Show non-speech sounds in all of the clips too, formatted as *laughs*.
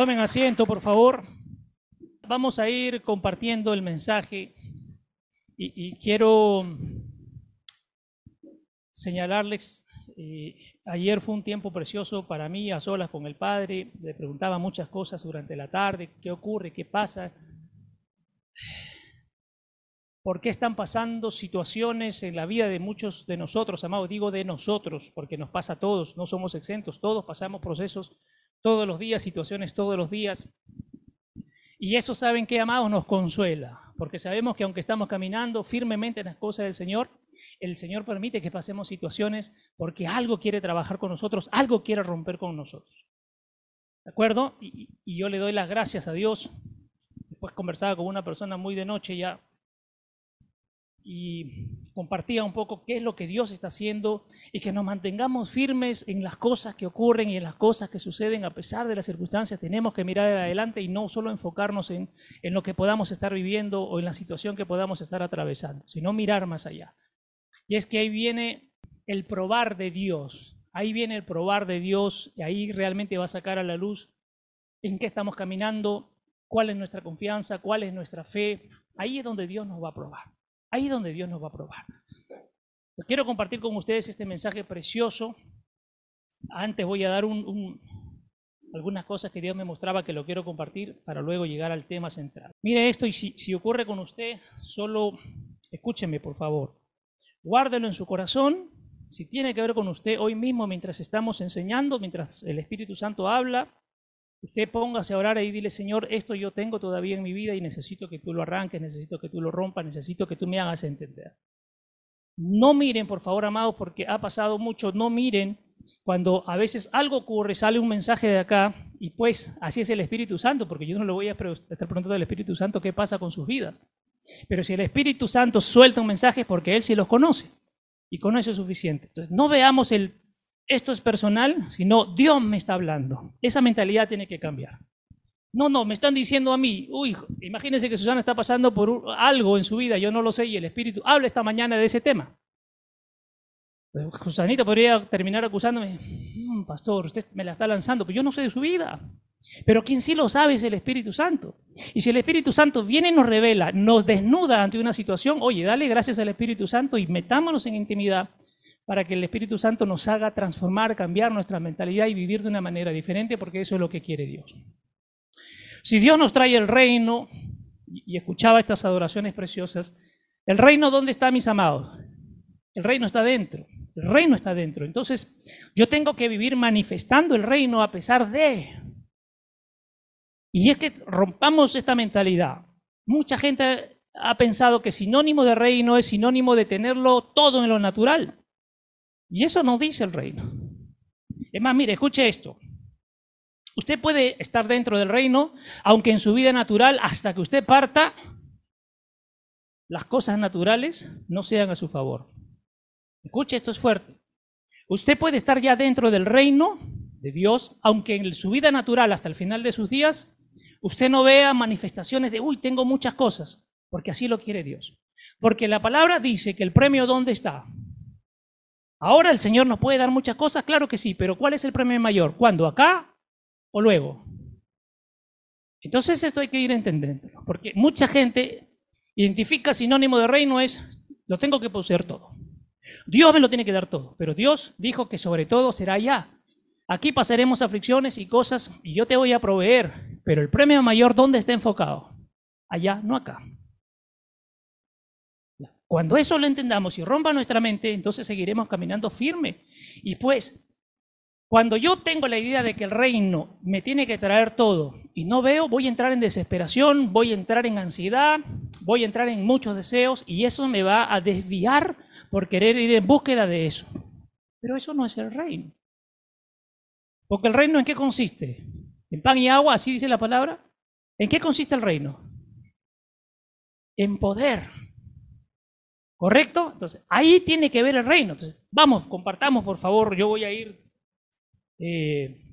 Tomen asiento, por favor. Vamos a ir compartiendo el mensaje y, quiero señalarles, eh, ayer fue un tiempo precioso para mí, a solas con el Padre, le preguntaba muchas cosas durante la tarde, qué ocurre, qué pasa, por qué están pasando situaciones en la vida de muchos de nosotros, amados, digo de nosotros, porque nos pasa a todos, no somos exentos, todos pasamos procesos todos los días, situaciones todos los días. Y eso, ¿saben que amados? Nos consuela, porque sabemos que aunque estamos caminando firmemente en las cosas del Señor, el Señor permite que pasemos situaciones porque algo quiere trabajar con nosotros, algo quiere romper con nosotros. ¿De acuerdo? Y, y yo le doy las gracias a Dios. Después conversaba con una persona muy de noche ya y compartía un poco qué es lo que Dios está haciendo y que nos mantengamos firmes en las cosas que ocurren y en las cosas que suceden a pesar de las circunstancias. Tenemos que mirar adelante y no solo enfocarnos en, en lo que podamos estar viviendo o en la situación que podamos estar atravesando, sino mirar más allá. Y es que ahí viene el probar de Dios, ahí viene el probar de Dios y ahí realmente va a sacar a la luz en qué estamos caminando, cuál es nuestra confianza, cuál es nuestra fe. Ahí es donde Dios nos va a probar. Ahí es donde Dios nos va a probar. Quiero compartir con ustedes este mensaje precioso. Antes voy a dar algunas cosas que Dios me mostraba que lo quiero compartir para luego llegar al tema central. Mire esto y si, ocurre con usted, solo escúcheme por favor. Guárdelo en su corazón. Si tiene que ver con usted hoy mismo mientras estamos enseñando, mientras el Espíritu Santo habla, Usted póngase a orar y dile, Señor, esto yo tengo todavía en mi vida y necesito que tú lo arranques, necesito que tú lo rompas, necesito que tú me hagas entender. No miren, por favor, amados, porque ha pasado mucho, no miren cuando a veces algo ocurre, sale un mensaje de acá y pues así es el Espíritu Santo, porque yo no le voy a estar preguntando al Espíritu Santo qué pasa con sus vidas. Pero si el Espíritu Santo suelta un mensaje es porque Él sí los conoce y con eso es suficiente. Entonces, no veamos el esto es personal, sino Dios me está hablando. Esa mentalidad tiene que cambiar. No, no, me están diciendo a mí, uy, imagínense que Susana está pasando por algo en su vida, yo no lo sé, y el Espíritu habla esta mañana de ese tema. Susanita podría terminar acusándome, pastor, usted me la está lanzando, pero yo no sé de su vida. Pero quien sí lo sabe es el Espíritu Santo. Y si el Espíritu Santo viene y nos revela, nos desnuda ante una situación, oye, dale gracias al Espíritu Santo y metámonos en intimidad para que el Espíritu Santo nos haga transformar, cambiar nuestra mentalidad y vivir de una manera diferente, porque eso es lo que quiere Dios. Si Dios nos trae el reino, y escuchaba estas adoraciones preciosas, ¿el reino dónde está, mis amados? El reino está dentro, el reino está dentro. Entonces, yo tengo que vivir manifestando el reino a pesar de... Y es que rompamos esta mentalidad. Mucha gente ha pensado que sinónimo de reino es sinónimo de tenerlo todo en lo natural. Y eso no dice el reino. Es más, mire, escuche esto. Usted puede estar dentro del reino, aunque en su vida natural, hasta que usted parta, las cosas naturales no sean a su favor. Escuche, esto es fuerte. Usted puede estar ya dentro del reino de Dios, aunque en su vida natural, hasta el final de sus días, usted no vea manifestaciones de, uy, tengo muchas cosas, porque así lo quiere Dios. Porque la palabra dice que el premio ¿dónde está? Ahora el Señor nos puede dar muchas cosas, claro que sí, pero ¿cuál es el premio mayor? ¿Cuándo? ¿Acá o luego? Entonces esto hay que ir entendiendo, porque mucha gente identifica sinónimo de reino es, lo tengo que poseer todo. Dios me lo tiene que dar todo, pero Dios dijo que sobre todo será allá. Aquí pasaremos aflicciones y cosas y yo te voy a proveer, pero el premio mayor, ¿dónde está enfocado? Allá, no acá. Cuando eso lo entendamos y rompa nuestra mente, entonces seguiremos caminando firme. Y pues, cuando yo tengo la idea de que el reino me tiene que traer todo y no veo, voy a entrar en desesperación, voy a entrar en ansiedad, voy a entrar en muchos deseos y eso me va a desviar por querer ir en búsqueda de eso. Pero eso no es el reino. Porque el reino en qué consiste? En pan y agua, así dice la palabra. ¿En qué consiste el reino? En poder. ¿Correcto? Entonces, ahí tiene que ver el reino. Entonces, vamos, compartamos, por favor. Yo voy a ir eh,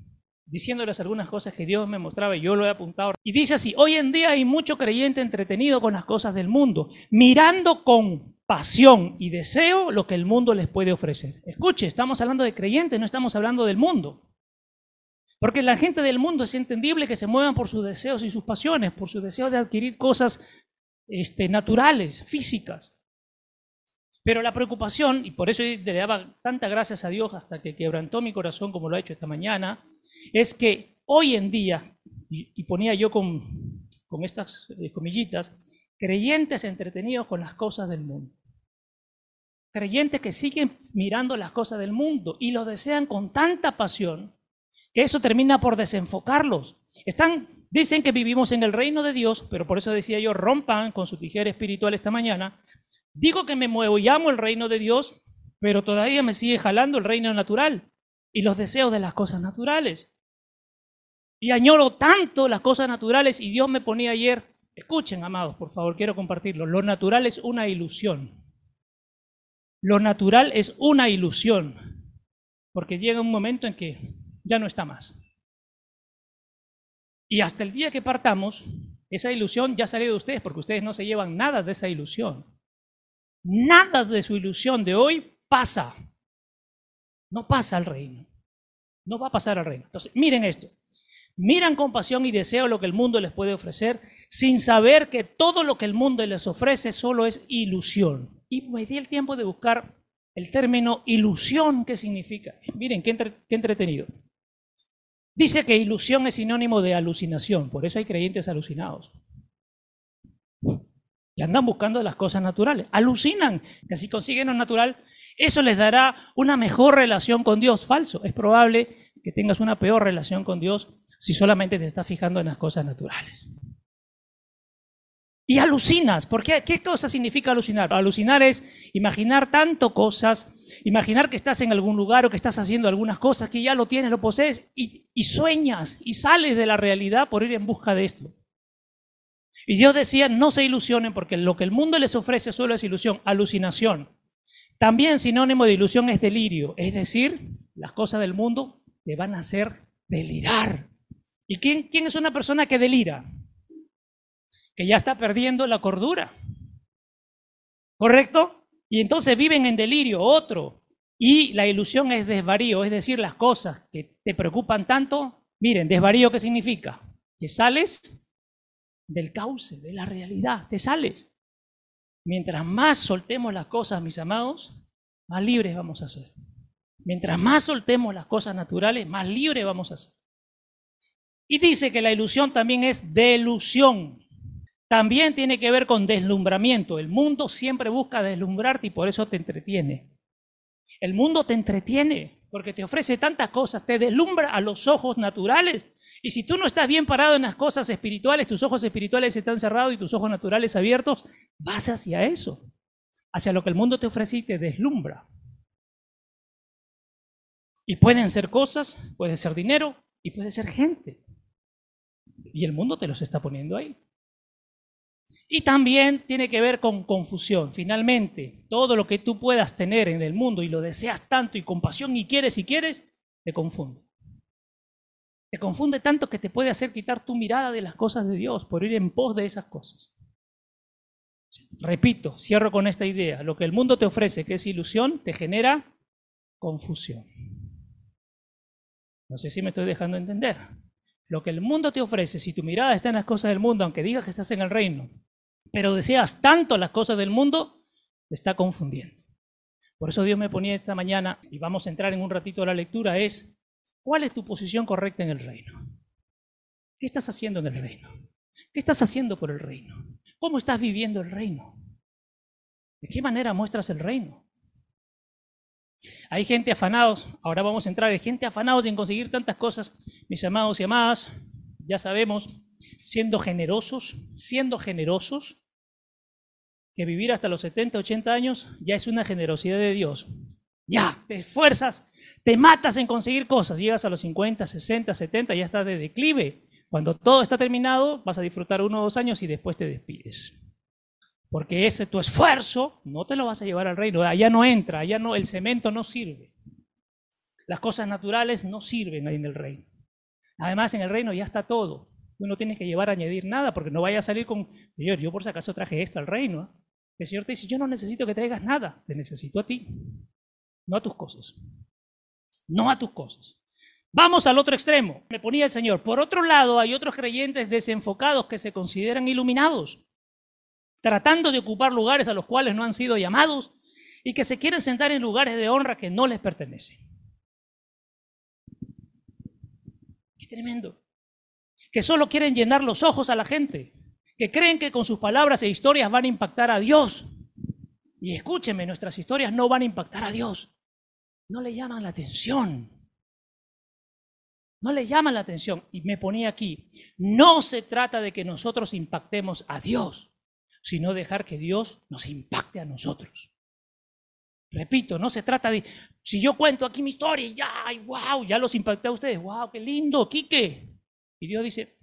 diciéndoles algunas cosas que Dios me mostraba y yo lo he apuntado. Y dice así, hoy en día hay mucho creyente entretenido con las cosas del mundo, mirando con pasión y deseo lo que el mundo les puede ofrecer. Escuche, estamos hablando de creyentes, no estamos hablando del mundo. Porque la gente del mundo es entendible que se muevan por sus deseos y sus pasiones, por sus deseos de adquirir cosas este, naturales, físicas. Pero la preocupación, y por eso le daba tanta gracias a Dios hasta que quebrantó mi corazón como lo ha hecho esta mañana, es que hoy en día, y, ponía yo con, con estas eh, comillitas, creyentes entretenidos con las cosas del mundo. Creyentes que siguen mirando las cosas del mundo y lo desean con tanta pasión que eso termina por desenfocarlos. Están, dicen que vivimos en el reino de Dios, pero por eso decía yo, rompan con su tijera espiritual esta mañana. Digo que me muevo y amo el reino de Dios, pero todavía me sigue jalando el reino natural y los deseos de las cosas naturales. Y añoro tanto las cosas naturales y Dios me ponía ayer, escuchen amados, por favor, quiero compartirlo, lo natural es una ilusión. Lo natural es una ilusión, porque llega un momento en que ya no está más. Y hasta el día que partamos, esa ilusión ya salió de ustedes, porque ustedes no se llevan nada de esa ilusión. Nada de su ilusión de hoy pasa. No pasa al reino. No va a pasar al reino. Entonces, miren esto. Miran con pasión y deseo lo que el mundo les puede ofrecer, sin saber que todo lo que el mundo les ofrece solo es ilusión. Y me di el tiempo de buscar el término ilusión, ¿qué significa? Miren, qué, qué entretenido. Dice que ilusión es sinónimo de alucinación, por eso hay creyentes alucinados. Y andan buscando las cosas naturales. Alucinan que si consiguen lo natural, eso les dará una mejor relación con Dios. Falso. Es probable que tengas una peor relación con Dios si solamente te estás fijando en las cosas naturales. Y alucinas. ¿Por qué? ¿Qué cosa significa alucinar? Alucinar es imaginar tanto cosas, imaginar que estás en algún lugar o que estás haciendo algunas cosas que ya lo tienes, lo posees y, y sueñas y sales de la realidad por ir en busca de esto. Y Dios decía, no se ilusionen porque lo que el mundo les ofrece solo es ilusión, alucinación. También sinónimo de ilusión es delirio, es decir, las cosas del mundo te van a hacer delirar. ¿Y quién, quién es una persona que delira? Que ya está perdiendo la cordura. ¿Correcto? Y entonces viven en delirio, otro. Y la ilusión es desvarío, es decir, las cosas que te preocupan tanto. Miren, desvarío, ¿qué significa? Que sales del cauce, de la realidad, te sales. Mientras más soltemos las cosas, mis amados, más libres vamos a ser. Mientras más soltemos las cosas naturales, más libres vamos a ser. Y dice que la ilusión también es delusión. También tiene que ver con deslumbramiento. El mundo siempre busca deslumbrarte y por eso te entretiene. El mundo te entretiene porque te ofrece tantas cosas, te deslumbra a los ojos naturales y si tú no estás bien parado en las cosas espirituales, tus ojos espirituales están cerrados y tus ojos naturales abiertos, vas hacia eso, hacia lo que el mundo te ofrece y te deslumbra. Y pueden ser cosas, puede ser dinero y puede ser gente. Y el mundo te los está poniendo ahí. Y también tiene que ver con confusión. Finalmente, todo lo que tú puedas tener en el mundo y lo deseas tanto y con pasión y quieres y quieres, te confunde. Te confunde tanto que te puede hacer quitar tu mirada de las cosas de Dios por ir en pos de esas cosas. Repito, cierro con esta idea. Lo que el mundo te ofrece, que es ilusión, te genera confusión. No sé si me estoy dejando entender. Lo que el mundo te ofrece, si tu mirada está en las cosas del mundo, aunque digas que estás en el reino, pero deseas tanto las cosas del mundo, te está confundiendo. Por eso Dios me ponía esta mañana, y vamos a entrar en un ratito a la lectura, es ¿Cuál es tu posición correcta en el reino? ¿Qué estás haciendo en el reino? ¿Qué estás haciendo por el reino? ¿Cómo estás viviendo el reino? ¿De qué manera muestras el reino? Hay gente afanados, ahora vamos a entrar, hay gente afanados en conseguir tantas cosas, mis amados y amadas, ya sabemos, siendo generosos, siendo generosos, que vivir hasta los 70, 80 años ya es una generosidad de Dios. Ya, te esfuerzas, te matas en conseguir cosas, llegas a los 50, 60, 70, ya estás de declive. Cuando todo está terminado, vas a disfrutar uno o dos años y después te despides. Porque ese tu esfuerzo no te lo vas a llevar al reino. Allá no entra, allá no, el cemento no sirve. Las cosas naturales no sirven ahí en el reino. Además, en el reino ya está todo. Tú no tienes que llevar a añadir nada porque no vaya a salir con, Señor, yo por si acaso traje esto al reino. El Señor te dice, yo no necesito que traigas nada, te necesito a ti no a tus cosas. No a tus cosas. Vamos al otro extremo, me ponía el Señor. Por otro lado, hay otros creyentes desenfocados que se consideran iluminados, tratando de ocupar lugares a los cuales no han sido llamados y que se quieren sentar en lugares de honra que no les pertenecen. Qué tremendo. Que solo quieren llenar los ojos a la gente, que creen que con sus palabras e historias van a impactar a Dios. Y escúcheme, nuestras historias no van a impactar a Dios. No le llaman la atención. No le llaman la atención. Y me ponía aquí, no se trata de que nosotros impactemos a Dios, sino dejar que Dios nos impacte a nosotros. Repito, no se trata de, si yo cuento aquí mi historia ya, ay, wow, ya los impacté a ustedes, wow, qué lindo, Quique. Y Dios dice,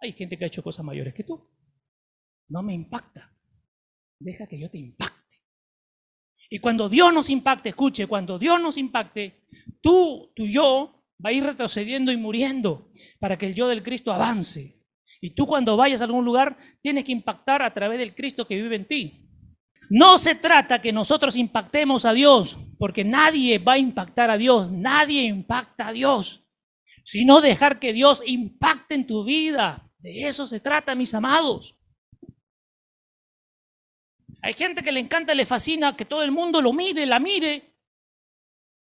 hay gente que ha hecho cosas mayores que tú. No me impacta. Deja que yo te impacte. Y cuando Dios nos impacte, escuche, cuando Dios nos impacte, tú, tu yo, va a ir retrocediendo y muriendo para que el yo del Cristo avance. Y tú cuando vayas a algún lugar, tienes que impactar a través del Cristo que vive en ti. No se trata que nosotros impactemos a Dios, porque nadie va a impactar a Dios, nadie impacta a Dios, sino dejar que Dios impacte en tu vida. De eso se trata, mis amados. Hay gente que le encanta, le fascina que todo el mundo lo mire, la mire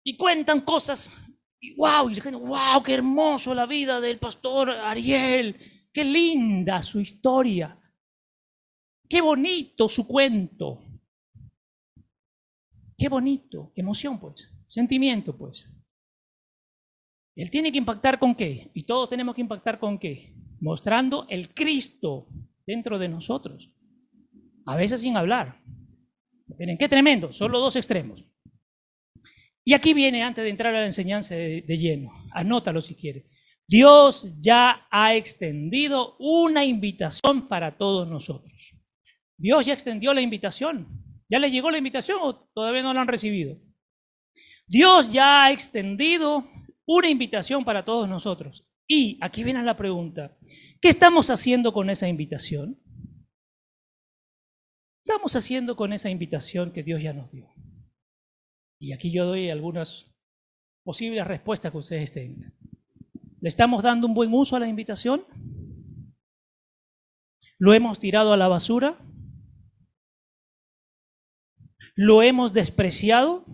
y cuentan cosas. Y wow, y gente, wow, qué hermoso la vida del pastor Ariel, qué linda su historia, qué bonito su cuento. Qué bonito, emoción pues, sentimiento pues. Él tiene que impactar con qué? Y todos tenemos que impactar con qué? Mostrando el Cristo dentro de nosotros. A veces sin hablar. Miren, qué tremendo, solo dos extremos. Y aquí viene, antes de entrar a la enseñanza de, de lleno, anótalo si quiere. Dios ya ha extendido una invitación para todos nosotros. Dios ya extendió la invitación. ¿Ya les llegó la invitación o todavía no la han recibido? Dios ya ha extendido una invitación para todos nosotros. Y aquí viene la pregunta, ¿qué estamos haciendo con esa invitación? ¿Qué estamos haciendo con esa invitación que Dios ya nos dio? Y aquí yo doy algunas posibles respuestas que ustedes tengan. ¿Le estamos dando un buen uso a la invitación? ¿Lo hemos tirado a la basura? ¿Lo hemos despreciado?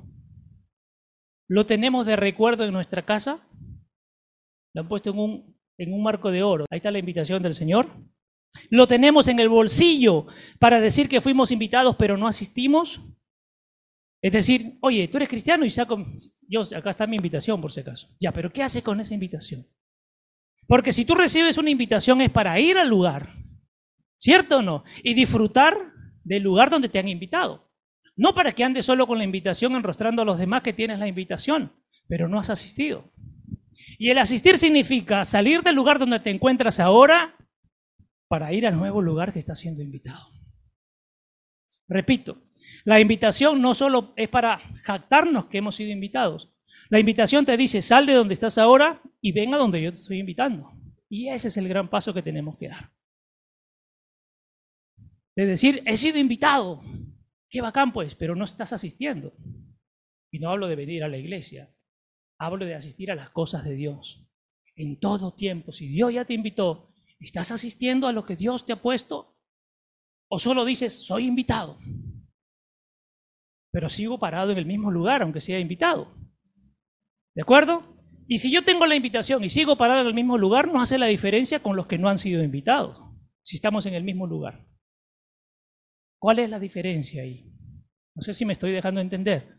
¿Lo tenemos de recuerdo en nuestra casa? Lo han puesto en un, en un marco de oro. Ahí está la invitación del Señor. ¿Lo tenemos en el bolsillo para decir que fuimos invitados pero no asistimos? Es decir, oye, tú eres cristiano y saco, yo, acá está mi invitación por si acaso. Ya, pero ¿qué haces con esa invitación? Porque si tú recibes una invitación es para ir al lugar, ¿cierto o no? Y disfrutar del lugar donde te han invitado. No para que andes solo con la invitación enrostrando a los demás que tienes la invitación, pero no has asistido. Y el asistir significa salir del lugar donde te encuentras ahora para ir al nuevo lugar que estás siendo invitado. Repito, la invitación no solo es para jactarnos que hemos sido invitados. La invitación te dice, sal de donde estás ahora y ven a donde yo te estoy invitando. Y ese es el gran paso que tenemos que dar. De decir, he sido invitado, Qué bacán pues, pero no estás asistiendo. Y no hablo de venir a la iglesia, hablo de asistir a las cosas de Dios. En todo tiempo, si Dios ya te invitó, ¿estás asistiendo a lo que Dios te ha puesto? ¿O solo dices, soy invitado? Pero sigo parado en el mismo lugar, aunque sea invitado. ¿De acuerdo? Y si yo tengo la invitación y sigo parado en el mismo lugar, no hace la diferencia con los que no han sido invitados, si estamos en el mismo lugar. ¿Cuál es la diferencia ahí? No sé si me estoy dejando entender.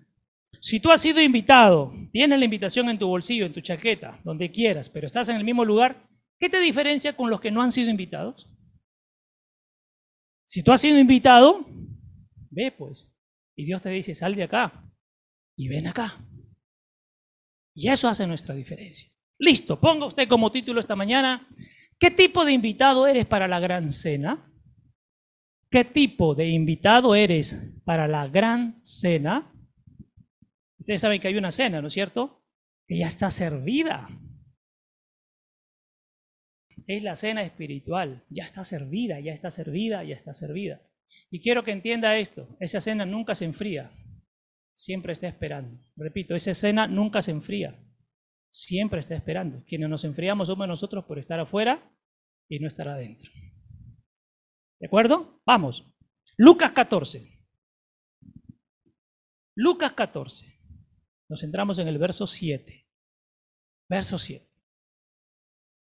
Si tú has sido invitado, tienes la invitación en tu bolsillo, en tu chaqueta, donde quieras, pero estás en el mismo lugar, ¿qué te diferencia con los que no han sido invitados? Si tú has sido invitado, ve pues. Y Dios te dice, sal de acá y ven acá. Y eso hace nuestra diferencia. Listo, ponga usted como título esta mañana, ¿qué tipo de invitado eres para la gran cena? ¿Qué tipo de invitado eres para la gran cena? Ustedes saben que hay una cena, ¿no es cierto? Que ya está servida. Es la cena espiritual. Ya está servida, ya está servida, ya está servida. Y quiero que entienda esto. Esa cena nunca se enfría. Siempre está esperando. Repito, esa cena nunca se enfría. siempre está esperando. Quienes nos enfriamos somos nosotros por estar afuera y no estar adentro. ¿De acuerdo? Vamos. Lucas 14. Lucas 14. Nos centramos en el verso 7. Verso 7.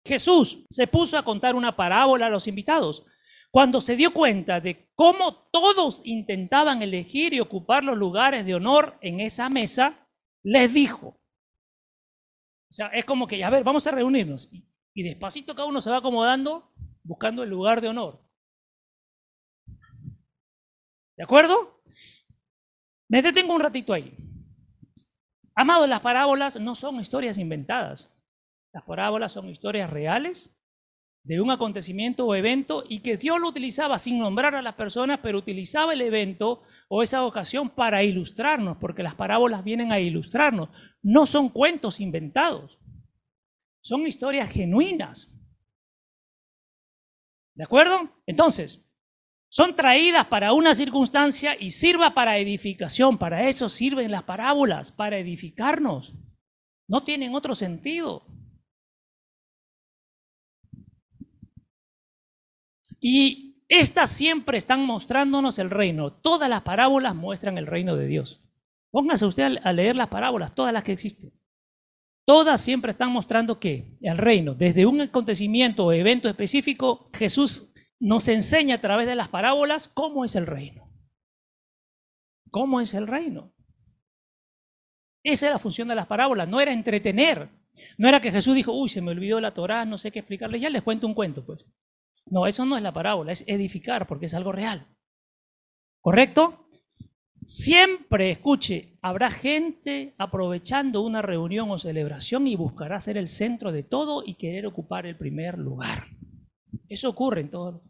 Jesús se puso a contar una parábola a los invitados cuando se dio cuenta de cómo todos intentaban elegir y ocupar los lugares de honor en esa mesa, les dijo, o sea, es como que, a ver, vamos a reunirnos. Y, y despacito cada uno se va acomodando buscando el lugar de honor. ¿De acuerdo? Me detengo un ratito ahí. Amado, las parábolas no son historias inventadas. Las parábolas son historias reales de un acontecimiento o evento y que Dios lo utilizaba sin nombrar a las personas, pero utilizaba el evento o esa ocasión para ilustrarnos, porque las parábolas vienen a ilustrarnos. No son cuentos inventados, son historias genuinas. ¿De acuerdo? Entonces, son traídas para una circunstancia y sirva para edificación. Para eso sirven las parábolas, para edificarnos. No tienen otro sentido. Y estas siempre están mostrándonos el reino. Todas las parábolas muestran el reino de Dios. Póngase usted a leer las parábolas, todas las que existen. Todas siempre están mostrando que el reino, desde un acontecimiento o evento específico, Jesús nos enseña a través de las parábolas cómo es el reino. ¿Cómo es el reino? Esa era la función de las parábolas, no era entretener. No era que Jesús dijo, uy, se me olvidó la Torá, no sé qué explicarle, ya les cuento un cuento, pues. No, eso no es la parábola, es edificar porque es algo real. ¿Correcto? Siempre, escuche, habrá gente aprovechando una reunión o celebración y buscará ser el centro de todo y querer ocupar el primer lugar. Eso ocurre en todo.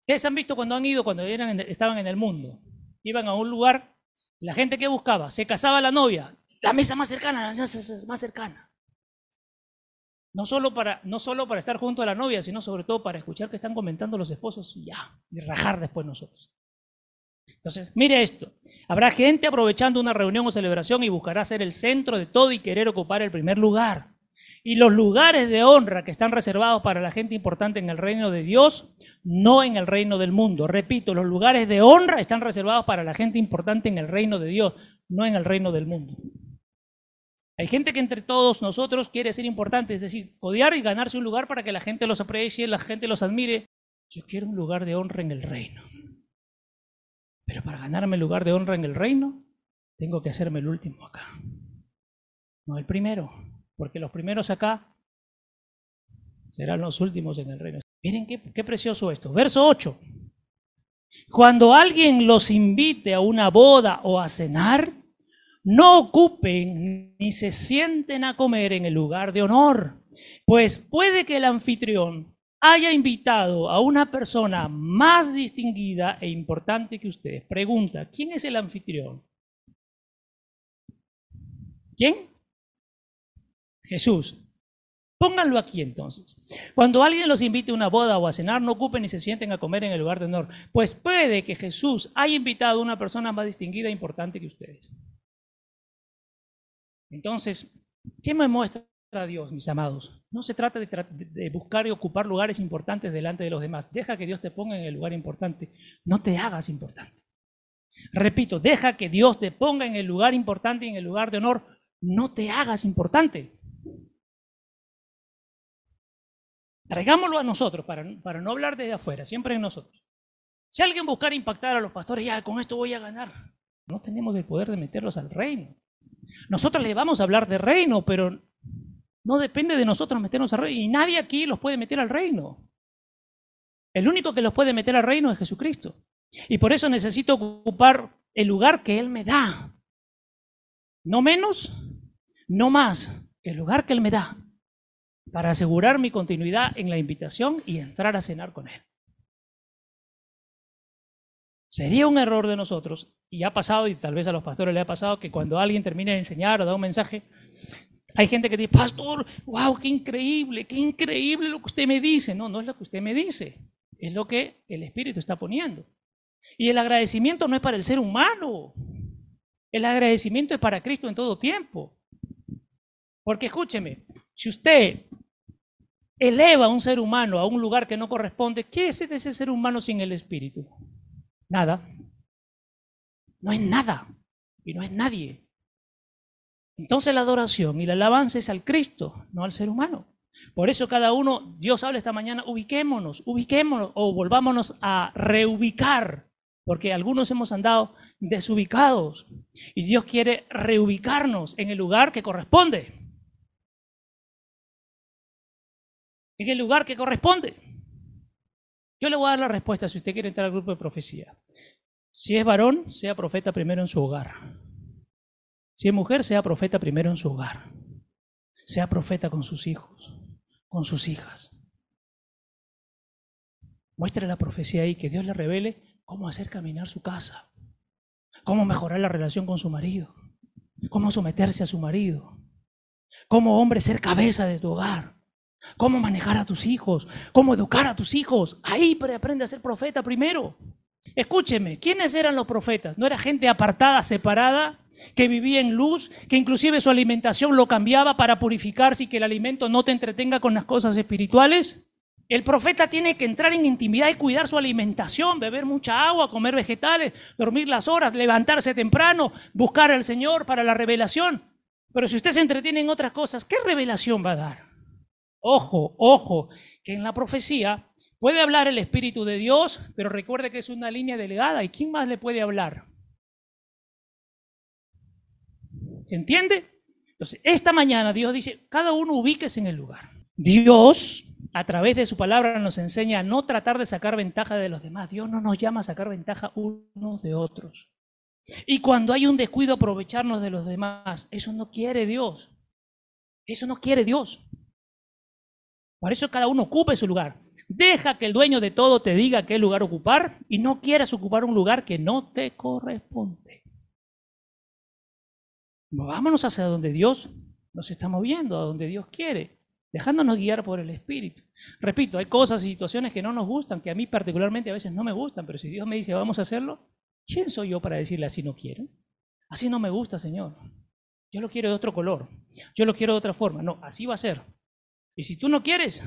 Ustedes han visto cuando han ido, cuando estaban en el mundo, iban a un lugar, la gente que buscaba, se casaba la novia, la mesa más cercana, la mesa más cercana. No solo, para, no solo para estar junto a la novia, sino sobre todo para escuchar que están comentando los esposos y ya, y rajar después nosotros. Entonces, mire esto. Habrá gente aprovechando una reunión o celebración y buscará ser el centro de todo y querer ocupar el primer lugar. Y los lugares de honra que están reservados para la gente importante en el reino de Dios, no en el reino del mundo. Repito, los lugares de honra están reservados para la gente importante en el reino de Dios, no en el reino del mundo. Hay gente que entre todos nosotros quiere ser importante, es decir, codear y ganarse un lugar para que la gente los aprecie, la gente los admire. Yo quiero un lugar de honra en el reino. Pero para ganarme el lugar de honra en el reino, tengo que hacerme el último acá. No el primero, porque los primeros acá serán los últimos en el reino. Miren qué, qué precioso esto. Verso 8. Cuando alguien los invite a una boda o a cenar, no ocupen ni se sienten a comer en el lugar de honor, pues puede que el anfitrión haya invitado a una persona más distinguida e importante que ustedes. Pregunta, ¿quién es el anfitrión? ¿Quién? Jesús. Pónganlo aquí entonces. Cuando alguien los invite a una boda o a cenar, no ocupen ni se sienten a comer en el lugar de honor, pues puede que Jesús haya invitado a una persona más distinguida e importante que ustedes. Entonces, ¿qué me muestra Dios, mis amados? No se trata de, buscar y ocupar lugares importantes delante de los demás. Deja que Dios te ponga en el lugar importante. No te hagas importante. Repito, deja que Dios te ponga en el lugar importante y en el lugar de honor. No te hagas importante. Traigámoslo a nosotros para, no hablar de afuera, siempre en nosotros. Si alguien buscara impactar a los pastores, ya con esto voy a ganar. No tenemos el poder de meterlos al reino. Nosotros le vamos a hablar de reino, pero no depende de nosotros meternos al reino. Y nadie aquí los puede meter al reino. El único que los puede meter al reino es Jesucristo. Y por eso necesito ocupar el lugar que Él me da. No menos, no más que el lugar que Él me da. Para asegurar mi continuidad en la invitación y entrar a cenar con Él. Sería un error de nosotros, y ha pasado, y tal vez a los pastores le ha pasado, que cuando alguien termina de enseñar o da un mensaje, hay gente que dice, pastor, wow, qué increíble, qué increíble lo que usted me dice. No, no es lo que usted me dice, es lo que el Espíritu está poniendo. Y el agradecimiento no es para el ser humano, el agradecimiento es para Cristo en todo tiempo. Porque escúcheme, si usted eleva a un ser humano a un lugar que no corresponde, ¿qué es ese ser humano sin el espíritu? Nada. No es nada y no es nadie. Entonces la adoración y la alabanza es al Cristo, no al ser humano. Por eso cada uno, Dios habla esta mañana, ubiquémonos, ubiquémonos o volvámonos a reubicar, porque algunos hemos andado desubicados y Dios quiere reubicarnos en el lugar que corresponde. En el lugar que corresponde. Yo le voy a dar la respuesta si usted quiere entrar al grupo de profecía. Si es varón, sea profeta primero en su hogar. Si es mujer, sea profeta primero en su hogar. Sea profeta con sus hijos, con sus hijas. Muestre la profecía ahí, que Dios le revele cómo hacer caminar su casa, cómo mejorar la relación con su marido, cómo someterse a su marido, cómo hombre ser cabeza de tu hogar, cómo manejar a tus hijos, cómo educar a tus hijos. Ahí aprende a ser profeta primero. Escúcheme, ¿quiénes eran los profetas? ¿No era gente apartada, separada, que vivía en luz, que inclusive su alimentación lo cambiaba para purificarse y que el alimento no te entretenga con las cosas espirituales? El profeta tiene que entrar en intimidad y cuidar su alimentación, beber mucha agua, comer vegetales, dormir las horas, levantarse temprano, buscar al Señor para la revelación. Pero si usted se entretiene en otras cosas, ¿qué revelación va a dar? Ojo, ojo, que en la profecía puede hablar el Espíritu de Dios, pero recuerde que es una línea delegada. ¿Y quién más le puede hablar? ¿Se entiende? Entonces, esta mañana Dios dice, cada uno ubíquese en el lugar. Dios, a través de su palabra, nos enseña a no tratar de sacar ventaja de los demás. Dios no nos llama a sacar ventaja unos de otros. Y cuando hay un descuido, aprovecharnos de los demás. Eso no quiere Dios. Eso no quiere Dios. Por eso cada uno ocupe su lugar. Deja que el dueño de todo te diga qué lugar ocupar y no quieras ocupar un lugar que no te corresponde. Vámonos hacia donde Dios nos está moviendo, a donde Dios quiere, dejándonos guiar por el Espíritu. Repito, hay cosas y situaciones que no nos gustan, que a mí particularmente a veces no me gustan, pero si Dios me dice vamos a hacerlo, ¿quién soy yo para decirle así no quiero? Así no me gusta, Señor. Yo lo quiero de otro color, yo lo quiero de otra forma. No, así va a ser. Y si tú no quieres,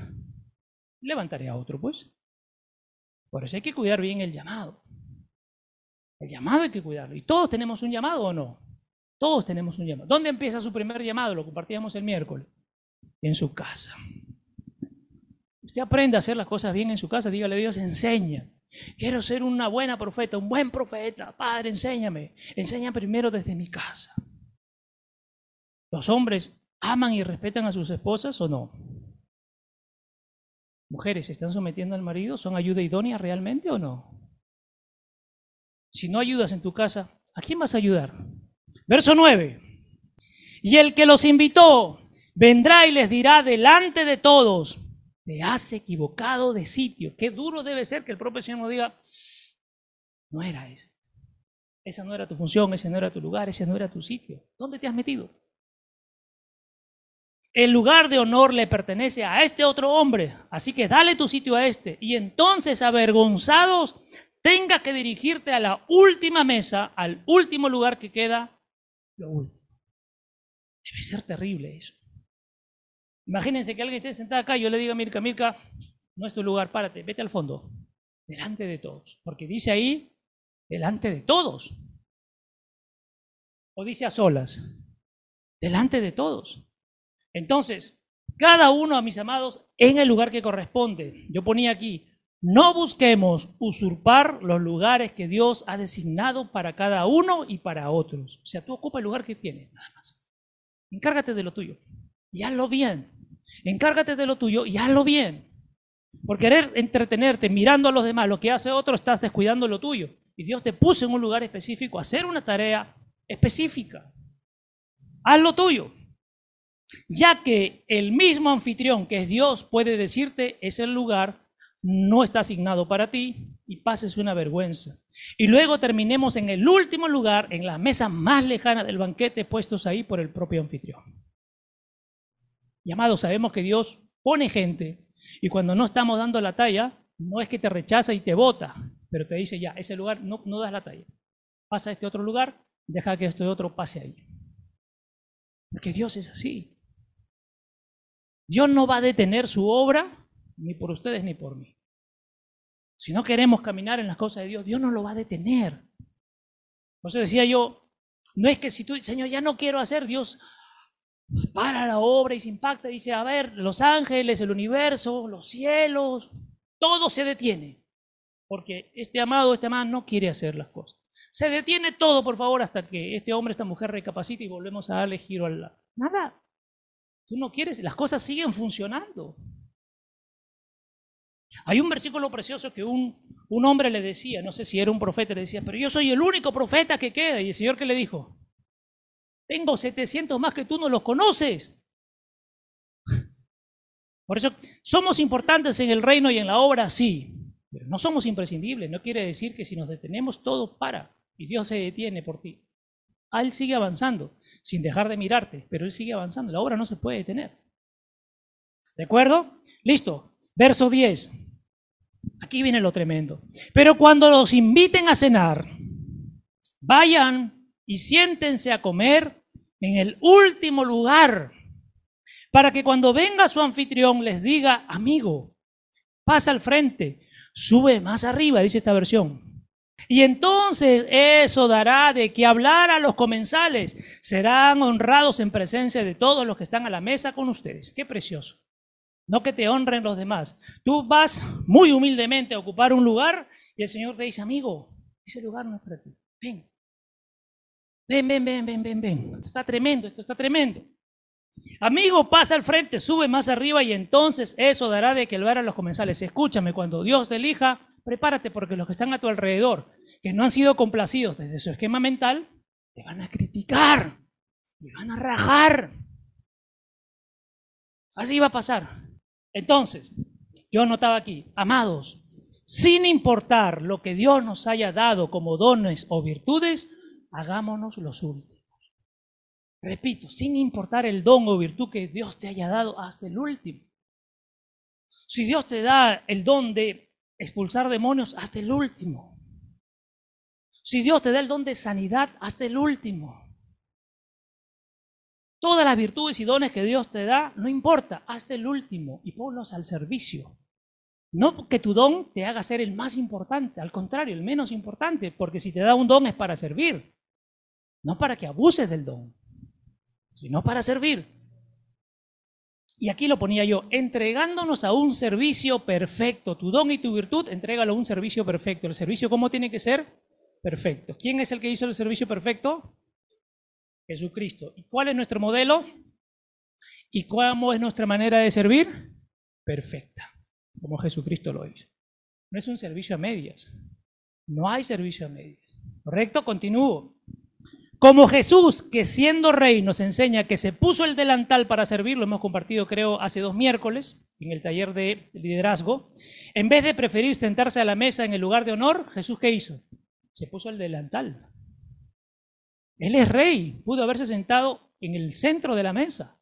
levantaré a otro, pues. Por eso hay que cuidar bien el llamado. El llamado hay que cuidarlo. ¿Y todos tenemos un llamado o no? Todos tenemos un llamado. ¿Dónde empieza su primer llamado? Lo compartíamos el miércoles. En su casa. Usted aprende a hacer las cosas bien en su casa, dígale a Dios, enseña. Quiero ser una buena profeta, un buen profeta. Padre, enséñame. Enseña primero desde mi casa. Los hombres aman y respetan a sus esposas o no? Mujeres, ¿se están sometiendo al marido? ¿Son ayuda idónea realmente o no? Si no ayudas en tu casa, ¿a quién vas a ayudar? Verso 9. Y el que los invitó vendrá y les dirá delante de todos, te has equivocado de sitio. Qué duro debe ser que el propio Señor nos diga, no era ese. Esa no era tu función, ese no era tu lugar, ese no era tu sitio. ¿Dónde te has metido? El lugar de honor le pertenece a este otro hombre, así que dale tu sitio a este. Y entonces, avergonzados, tenga que dirigirte a la última mesa, al último lugar que queda, lo último. Debe ser terrible eso. Imagínense que alguien esté sentado acá y yo le diga a Mirka, Mirka, no es tu lugar, párate, vete al fondo, delante de todos. Porque dice ahí, delante de todos. O dice a solas, delante de todos. Entonces, cada uno, a mis amados, en el lugar que corresponde. Yo ponía aquí, no busquemos usurpar los lugares que Dios ha designado para cada uno y para otros. O sea, tú ocupa el lugar que tienes, nada más. Encárgate de lo tuyo y hazlo bien. Encárgate de lo tuyo y hazlo bien. Por querer entretenerte mirando a los demás, lo que hace otro, estás descuidando lo tuyo. Y Dios te puso en un lugar específico a hacer una tarea específica. Haz lo tuyo ya que el mismo anfitrión que es Dios puede decirte es el lugar, no está asignado para ti y pases una vergüenza. Y luego terminemos en el último lugar, en la mesa más lejana del banquete, puestos ahí por el propio anfitrión. Y sabemos que Dios pone gente y cuando no estamos dando la talla, no es que te rechaza y te vota, pero te dice ya, ese lugar no, no das la talla. Pasa a este otro lugar, deja que este otro pase ahí. Porque Dios es así. Dios no va a detener su obra ni por ustedes ni por mí. Si no queremos caminar en las cosas de Dios, Dios no lo va a detener. Por eso decía yo, no es que si tú, Señor, ya no quiero hacer, Dios para la obra y se impacta, dice, a ver, los ángeles, el universo, los cielos, todo se detiene. Porque este amado, este amada no quiere hacer las cosas. Se detiene todo, por favor, hasta que este hombre, esta mujer recapacite y volvemos a darle giro al lado. Nada. Tú no quieres, las cosas siguen funcionando. Hay un versículo precioso que un, un hombre le decía, no sé si era un profeta, le decía, pero yo soy el único profeta que queda. Y el Señor que le dijo, tengo 700 más que tú no los conoces. Por eso somos importantes en el reino y en la obra, sí, pero no somos imprescindibles. No quiere decir que si nos detenemos todo para y Dios se detiene por ti. Él sigue avanzando sin dejar de mirarte, pero Él sigue avanzando. La obra no se puede detener. ¿De acuerdo? Listo. Verso 10. Aquí viene lo tremendo. Pero cuando los inviten a cenar, vayan y siéntense a comer en el último lugar, para que cuando venga su anfitrión les diga, amigo, pasa al frente, sube más arriba, dice esta versión. Y entonces eso dará de que hablar a los comensales. Serán honrados en presencia de todos los que están a la mesa con ustedes. Qué precioso. No que te honren los demás. Tú vas muy humildemente a ocupar un lugar y el Señor te dice, amigo, ese lugar no es para ti. Ven. Ven, ven, ven, ven, ven, ven. Esto está tremendo, esto está tremendo. Amigo, pasa al frente, sube más arriba y entonces eso dará de que hablar a los comensales. Escúchame, cuando Dios elija, prepárate porque los que están a tu alrededor, que no han sido complacidos desde su esquema mental, te van a criticar, te van a rajar. Así va a pasar. Entonces, yo notaba aquí, amados, sin importar lo que Dios nos haya dado como dones o virtudes, hagámonos los últimos. Repito, sin importar el don o virtud que Dios te haya dado hasta el último. Si Dios te da el don de expulsar demonios hasta el último. Si Dios te da el don de sanidad hasta el último. Todas las virtudes y dones que Dios te da, no importa, hasta el último y ponlos al servicio. No que tu don te haga ser el más importante, al contrario, el menos importante, porque si te da un don es para servir, no para que abuses del don, sino para servir. Y aquí lo ponía yo, entregándonos a un servicio perfecto. Tu don y tu virtud, entrégalo a un servicio perfecto. ¿El servicio cómo tiene que ser? Perfecto. ¿Quién es el que hizo el servicio perfecto? Jesucristo. ¿Y cuál es nuestro modelo? ¿Y cómo es nuestra manera de servir? Perfecta, como Jesucristo lo hizo. No es un servicio a medias. No hay servicio a medias. ¿Correcto? Continúo. Como Jesús, que siendo rey nos enseña que se puso el delantal para servir, lo hemos compartido creo hace dos miércoles en el taller de liderazgo, en vez de preferir sentarse a la mesa en el lugar de honor, Jesús ¿qué hizo? Se puso el delantal. Él es rey, pudo haberse sentado en el centro de la mesa,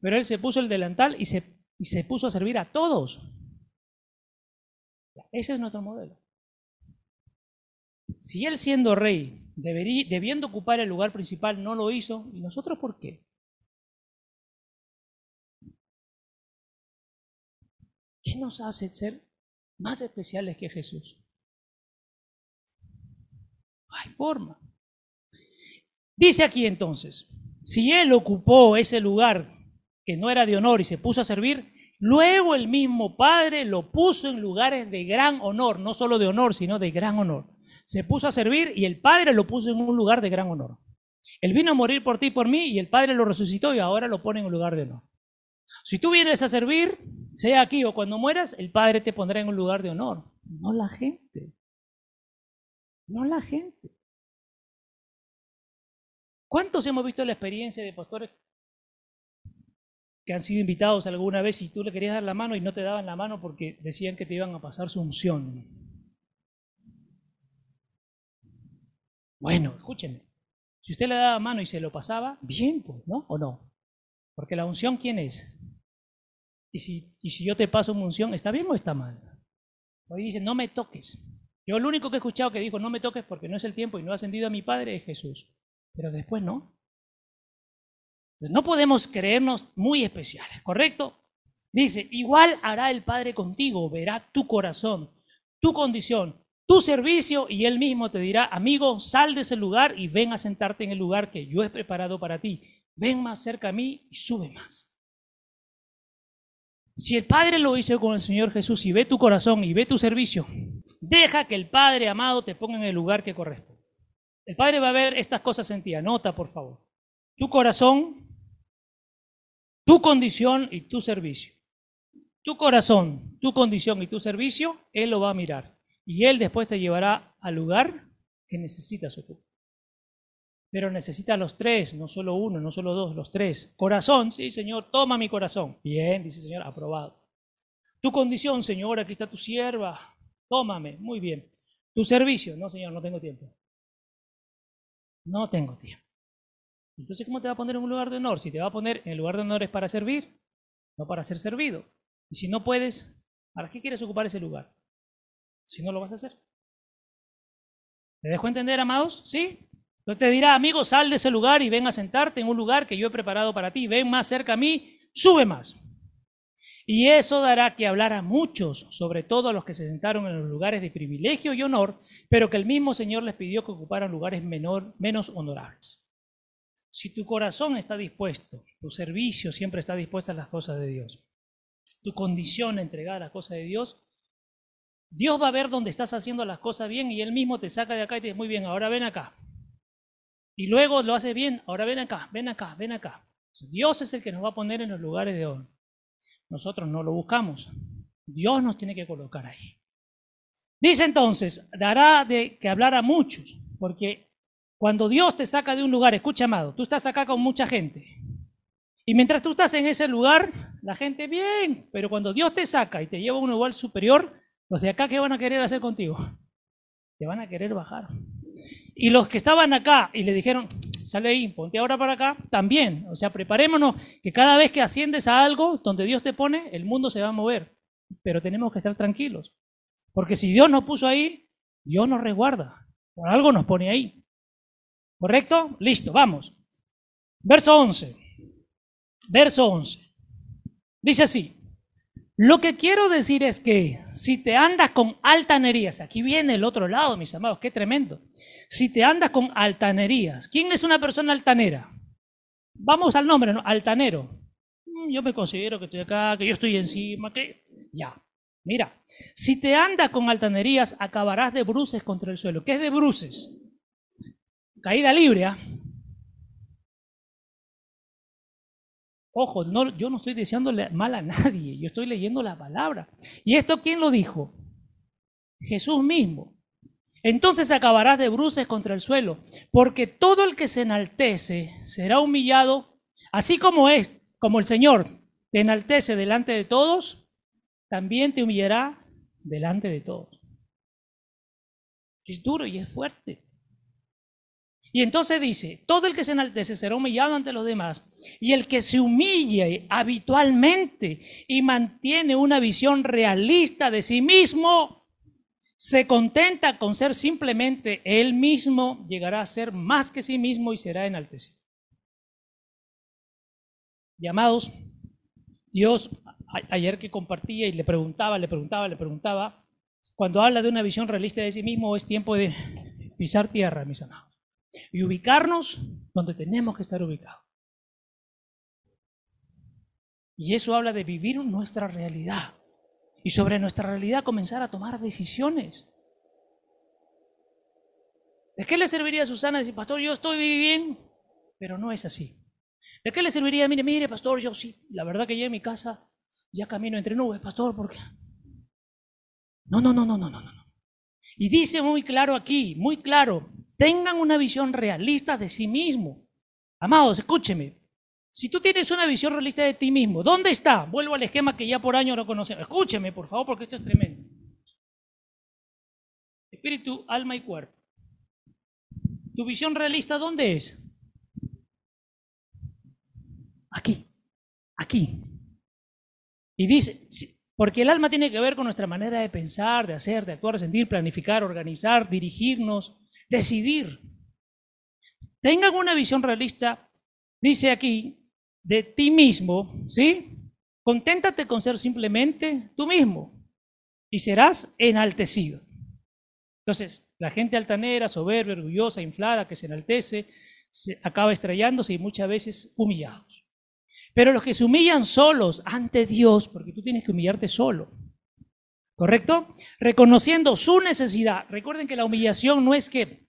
pero él se puso el delantal y se, y se puso a servir a todos. Ese es nuestro modelo. Si él siendo rey, debiendo ocupar el lugar principal, no lo hizo, ¿y nosotros por qué? ¿Qué nos hace ser más especiales que Jesús? Hay forma. Dice aquí entonces, si él ocupó ese lugar que no era de honor y se puso a servir, luego el mismo Padre lo puso en lugares de gran honor, no solo de honor, sino de gran honor se puso a servir y el Padre lo puso en un lugar de gran honor. Él vino a morir por ti y por mí y el Padre lo resucitó y ahora lo pone en un lugar de honor. Si tú vienes a servir, sea aquí o cuando mueras, el Padre te pondrá en un lugar de honor, no la gente. No la gente. ¿Cuántos hemos visto la experiencia de pastores que han sido invitados alguna vez y tú le querías dar la mano y no te daban la mano porque decían que te iban a pasar su unción? Bueno, escúchenme. Si usted le daba mano y se lo pasaba, bien, pues, ¿no? ¿O no? Porque la unción, ¿quién es? Y si, y si yo te paso una unción, ¿está bien o está mal? Hoy dice, no me toques. Yo lo único que he escuchado que dijo, no me toques porque no es el tiempo y no ha ascendido a mi Padre es Jesús. Pero después no. No podemos creernos muy especiales, ¿correcto? Dice, igual hará el Padre contigo, verá tu corazón, tu condición, tu servicio y él mismo te dirá, amigo, sal de ese lugar y ven a sentarte en el lugar que yo he preparado para ti. Ven más cerca a mí y sube más. Si el Padre lo hizo con el Señor Jesús y ve tu corazón y ve tu servicio, deja que el Padre amado te ponga en el lugar que corresponde. El Padre va a ver estas cosas en ti. Anota, por favor. Tu corazón, tu condición y tu servicio. Tu corazón, tu condición y tu servicio, Él lo va a mirar. Y Él después te llevará al lugar que necesitas ocupar. Pero necesita los tres, no solo uno, no solo dos, los tres. Corazón, sí, Señor, toma mi corazón. Bien, dice el Señor, aprobado. Tu condición, Señor, aquí está tu sierva. Tómame, muy bien. Tu servicio, no, Señor, no tengo tiempo. No tengo tiempo. Entonces, ¿cómo te va a poner en un lugar de honor? Si te va a poner en el lugar de honor es para servir, no para ser servido. Y si no puedes, ¿para qué quieres ocupar ese lugar? Si no lo vas a hacer. ¿Me dejo entender, amados? ¿Sí? Entonces te dirá, amigo, sal de ese lugar y ven a sentarte en un lugar que yo he preparado para ti. Ven más cerca a mí, sube más. Y eso dará que hablar a muchos, sobre todo a los que se sentaron en los lugares de privilegio y honor, pero que el mismo Señor les pidió que ocuparan lugares menor, menos honorables. Si tu corazón está dispuesto, tu servicio siempre está dispuesto a las cosas de Dios, tu condición entregada a las cosas de Dios, Dios va a ver dónde estás haciendo las cosas bien y Él mismo te saca de acá y te dice, muy bien, ahora ven acá. Y luego lo hace bien, ahora ven acá, ven acá, ven acá. Dios es el que nos va a poner en los lugares de honor. Nosotros no lo buscamos. Dios nos tiene que colocar ahí. Dice entonces, dará de que hablar a muchos, porque cuando Dios te saca de un lugar, escucha amado, tú estás acá con mucha gente. Y mientras tú estás en ese lugar, la gente bien, pero cuando Dios te saca y te lleva a un lugar superior, los de acá, ¿qué van a querer hacer contigo? Te van a querer bajar. Y los que estaban acá y le dijeron, sale ahí, ponte ahora para acá, también. O sea, preparémonos que cada vez que asciendes a algo donde Dios te pone, el mundo se va a mover. Pero tenemos que estar tranquilos. Porque si Dios nos puso ahí, Dios nos resguarda. Por algo nos pone ahí. ¿Correcto? Listo, vamos. Verso 11. Verso 11. Dice así. Lo que quiero decir es que si te andas con altanerías, aquí viene el otro lado, mis amados, qué tremendo. Si te andas con altanerías, ¿quién es una persona altanera? Vamos al nombre, ¿no? Altanero. Mm, yo me considero que estoy acá, que yo estoy encima, que ya. Mira, si te andas con altanerías, acabarás de bruces contra el suelo. ¿Qué es de bruces? Caída libre, ¿ah? Ojo, yo no estoy deseándole mal a nadie, yo estoy leyendo la palabra. ¿Y esto quién lo dijo? Jesús mismo. Entonces acabarás de bruces contra el suelo, porque todo el que se enaltece será humillado, así como es, como el Señor te enaltece delante de todos, también te humillará delante de todos. Es duro y es fuerte. Y entonces dice, todo el que se enaltece será humillado ante los demás, y el que se humille habitualmente y mantiene una visión realista de sí mismo, se contenta con ser simplemente él mismo, llegará a ser más que sí mismo y será enaltecido. Llamados, Dios, ayer que compartía y le preguntaba, le preguntaba, le preguntaba, cuando habla de una visión realista de sí mismo es tiempo de pisar tierra, mis amados y ubicarnos donde tenemos que estar ubicados. Y eso habla de vivir nuestra realidad y sobre nuestra realidad comenzar a tomar decisiones. ¿De qué le serviría a Susana decir, pastor, yo estoy bien? Pero no es así. ¿De qué le serviría? Mire, mire, pastor, yo sí, la verdad que ya en mi casa ya camino entre nubes, pastor, porque... No, no, no, no, no, no, no. Y dice muy claro aquí, muy claro, tengan una visión realista de sí mismo. Amados, escúcheme. Si tú tienes una visión realista de ti mismo, ¿dónde está? Vuelvo al esquema que ya por años lo conocemos. Escúcheme, por favor, porque esto es tremendo. Espíritu, alma y cuerpo. ¿Tu visión realista dónde es? Aquí, aquí. Y dice, porque el alma tiene que ver con nuestra manera de pensar, de hacer, de actuar, sentir, planificar, organizar, dirigirnos, decidir. Tengan una visión realista, dice aquí, de ti mismo, ¿sí? Conténtate con ser simplemente tú mismo y serás enaltecido. Entonces, la gente altanera, soberbia, orgullosa, inflada, que se enaltece, se acaba estrellándose y muchas veces humillados. Pero los que se humillan solos ante Dios, porque tú tienes que humillarte solo, ¿correcto? Reconociendo su necesidad. Recuerden que la humillación no es que,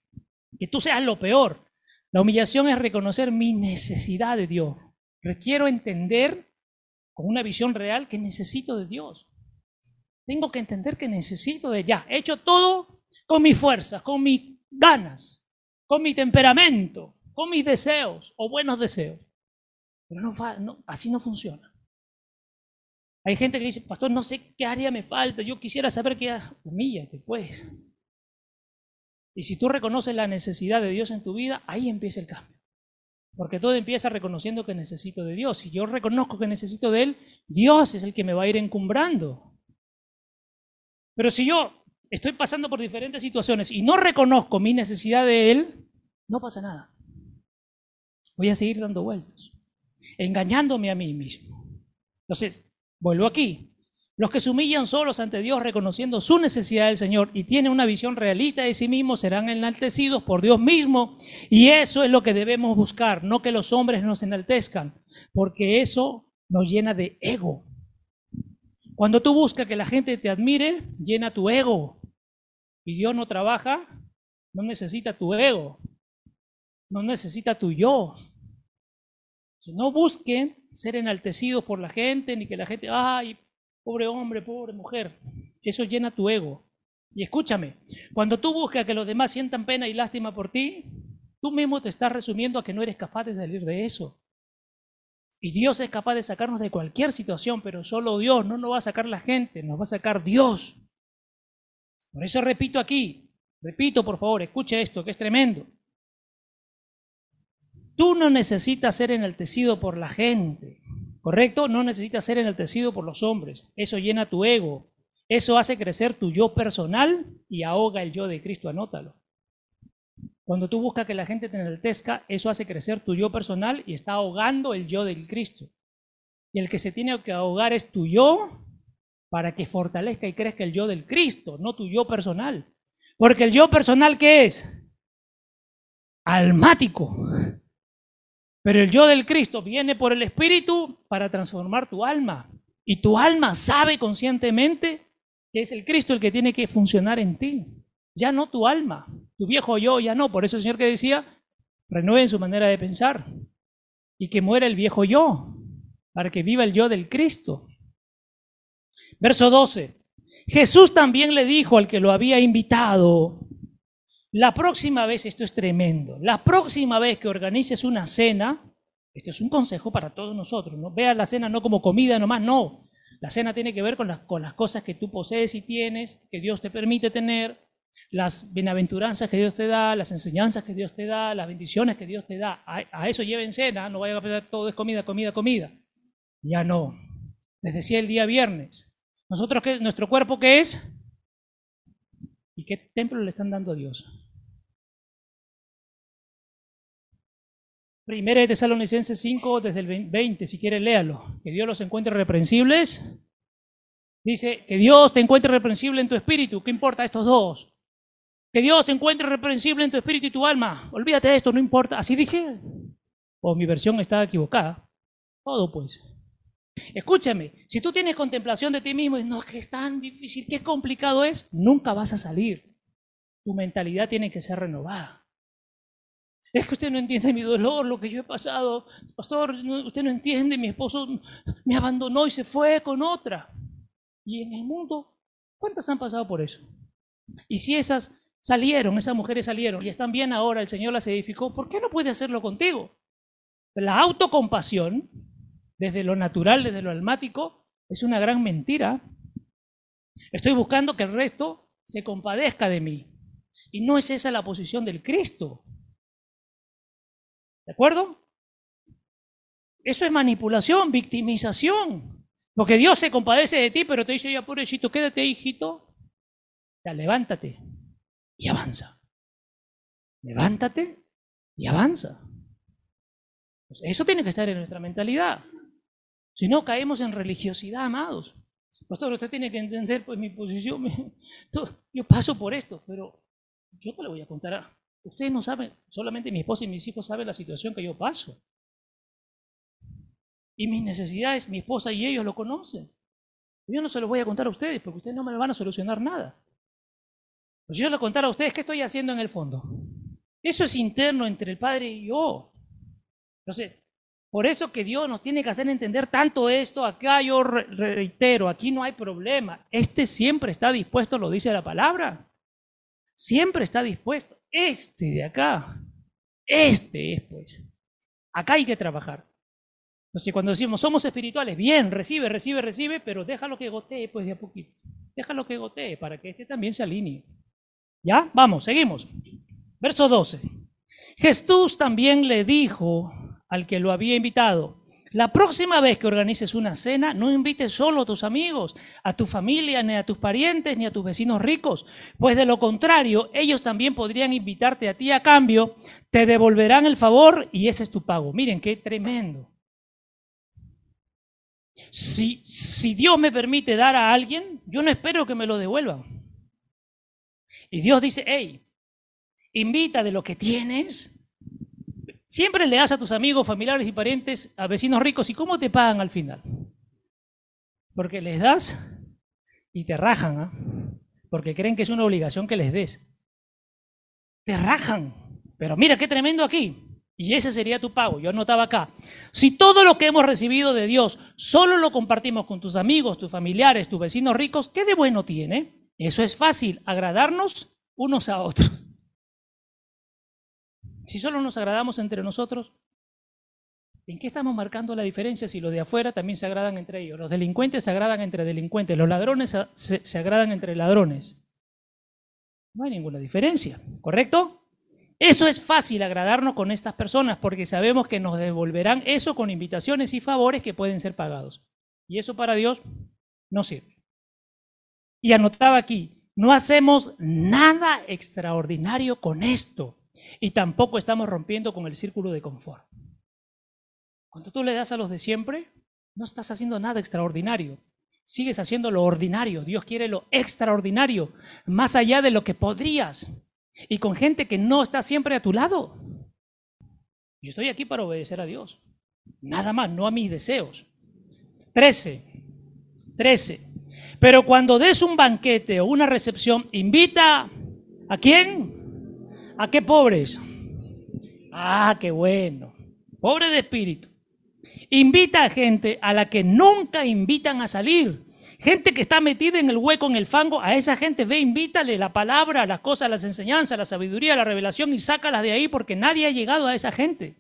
que tú seas lo peor. La humillación es reconocer mi necesidad de Dios. Requiero entender con una visión real que necesito de Dios. Tengo que entender que necesito de ya. He hecho todo con mis fuerzas, con mis ganas, con mi temperamento, con mis deseos o buenos deseos. Pero no, así no funciona. Hay gente que dice, pastor, no sé qué área me falta, yo quisiera saber qué... Humíllate, pues. Y si tú reconoces la necesidad de Dios en tu vida, ahí empieza el cambio. Porque todo empieza reconociendo que necesito de Dios. Si yo reconozco que necesito de Él, Dios es el que me va a ir encumbrando. Pero si yo estoy pasando por diferentes situaciones y no reconozco mi necesidad de Él, no pasa nada. Voy a seguir dando vueltas, engañándome a mí mismo. Entonces, vuelvo aquí. Los que se humillan solos ante Dios reconociendo su necesidad del Señor y tienen una visión realista de sí mismos serán enaltecidos por Dios mismo. Y eso es lo que debemos buscar, no que los hombres nos enaltezcan, porque eso nos llena de ego. Cuando tú buscas que la gente te admire, llena tu ego. Y Dios no trabaja, no necesita tu ego, no necesita tu yo. No busquen ser enaltecidos por la gente, ni que la gente, ay, pobre hombre, pobre mujer. Eso llena tu ego. Y escúchame, cuando tú buscas que los demás sientan pena y lástima por ti, tú mismo te estás resumiendo a que no eres capaz de salir de eso. Y Dios es capaz de sacarnos de cualquier situación, pero solo Dios no nos va a sacar la gente, nos va a sacar Dios. Por eso repito aquí, repito por favor, escuche esto que es tremendo. Tú no necesitas ser enaltecido por la gente. ¿Correcto? No necesitas ser enaltecido por los hombres. Eso llena tu ego. Eso hace crecer tu yo personal y ahoga el yo de Cristo. Anótalo. Cuando tú buscas que la gente te enaltezca, eso hace crecer tu yo personal y está ahogando el yo del Cristo. Y el que se tiene que ahogar es tu yo para que fortalezca y crezca el yo del Cristo, no tu yo personal. Porque el yo personal, ¿qué es? Almático. Pero el yo del Cristo viene por el Espíritu para transformar tu alma. Y tu alma sabe conscientemente que es el Cristo el que tiene que funcionar en ti. Ya no tu alma, tu viejo yo, ya no. Por eso el Señor que decía, renueven su manera de pensar y que muera el viejo yo, para que viva el yo del Cristo. Verso 12. Jesús también le dijo al que lo había invitado, la próxima vez, esto es tremendo, la próxima vez que organices una cena, esto es un consejo para todos nosotros, ¿no? Veas la cena no como comida nomás, no. La cena tiene que ver con las, cosas que tú posees y tienes, que Dios te permite tener, las bienaventuranzas que Dios te da, las enseñanzas que Dios te da, las bendiciones que Dios te da. A, eso lleven cena, no vayan a pensar todo es comida, comida, comida. Ya no. Les decía el día viernes. Nosotros, ¿qué, ¿Nuestro cuerpo qué es? ¿Y qué templo le están dando a Dios? Primera de Tesalonicenses 5, desde el 20, si quiere léalo. Que Dios los encuentre reprensibles. Dice, que Dios te encuentre reprensible en tu espíritu. ¿Qué importa estos dos? Que Dios te encuentre reprensible en tu espíritu y tu alma. Olvídate de esto, no importa. Así dice. O mi versión está equivocada. Todo pues. Escúchame, si tú tienes contemplación de ti mismo y no, que es tan difícil, qué complicado es, nunca vas a salir. Tu mentalidad tiene que ser renovada. Es que usted no entiende mi dolor, lo que yo he pasado. Pastor, usted no entiende, mi esposo me abandonó y se fue con otra. Y en el mundo, ¿cuántas han pasado por eso? Y si esas salieron, esas mujeres salieron y están bien ahora, el Señor las edificó, ¿por qué no puede hacerlo contigo? La autocompasión, desde lo natural, desde lo almático, es una gran mentira. Estoy buscando que el resto se compadezca de mí. Y no es esa la posición del Cristo. ¿De acuerdo? Eso es manipulación, victimización. Porque Dios se compadece de ti, pero te dice, ya pobrecito, quédate, hijito. Ya, levántate y avanza. Levántate y avanza. Eso tiene que estar en nuestra mentalidad. Si no, caemos en religiosidad, amados. Pastor, usted tiene que entender pues mi posición. *laughs* Yo paso por esto, pero yo te lo voy a contar. Ustedes no saben, solamente mi esposa y mis hijos saben la situación que yo paso. Y mis necesidades, mi esposa y ellos lo conocen. Yo no se los voy a contar a ustedes porque ustedes no me van a solucionar nada. Pues yo les contar a ustedes qué estoy haciendo en el fondo. Eso es interno entre el Padre y yo. Entonces, por eso que Dios nos tiene que hacer entender tanto esto. Acá yo reitero, aquí no hay problema. Este siempre está dispuesto, lo dice la palabra. Siempre está dispuesto. Este de acá, este es pues. Acá hay que trabajar. Entonces cuando decimos somos espirituales, bien, recibe, recibe, recibe, pero déjalo que gotee pues de a poquito. Déjalo que gotee para que este también se alinee. ¿Ya? Vamos, seguimos. Verso 12. Jesús también le dijo al que lo había invitado, la próxima vez que organices una cena, no invites solo a tus amigos, a tu familia, ni a tus parientes, ni a tus vecinos ricos, pues de lo contrario, ellos también podrían invitarte a ti a cambio, te devolverán el favor y ese es tu pago. Miren qué tremendo. Si, si Dios me permite dar a alguien, yo no espero que me lo devuelvan. Y Dios dice, hey, invita de lo que tienes Siempre le das a tus amigos, familiares y parientes, a vecinos ricos, ¿y cómo te pagan al final? Porque les das y te rajan, ¿ah? porque creen que es una obligación que les des. Te rajan. Pero mira qué tremendo aquí. Y ese sería tu pago. Yo anotaba acá. Si todo lo que hemos recibido de Dios solo lo compartimos con tus amigos, tus familiares, tus vecinos ricos, ¿qué de bueno tiene? Eso es fácil, agradarnos unos a otros. Si solo nos agradamos entre nosotros, ¿en qué estamos marcando la diferencia si los de afuera también se agradan entre ellos? Los delincuentes se agradan entre delincuentes, los ladrones se, agradan entre ladrones. No hay ninguna diferencia, ¿correcto? Eso es fácil agradarnos con estas personas porque sabemos que nos devolverán eso con invitaciones y favores que pueden ser pagados. Y eso para Dios no sirve. Y anotaba aquí, no hacemos nada extraordinario con esto. Y tampoco estamos rompiendo con el círculo de confort. Cuando tú le das a los de siempre, no estás haciendo nada extraordinario. Sigues haciendo lo ordinario. Dios quiere lo extraordinario, más allá de lo que podrías. Y con gente que no está siempre a tu lado. Yo estoy aquí para obedecer a Dios. Nada más, no a mis deseos. Trece. Trece. Pero cuando des un banquete o una recepción, invita a quién? ¿A qué pobres? Ah, qué bueno. Pobre de espíritu. Invita a gente a la que nunca invitan a salir. Gente que está metida en el hueco, en el fango, a esa gente ve, invítale la palabra, las cosas, las enseñanzas, la sabiduría, la revelación y sácalas de ahí porque nadie ha llegado a esa gente.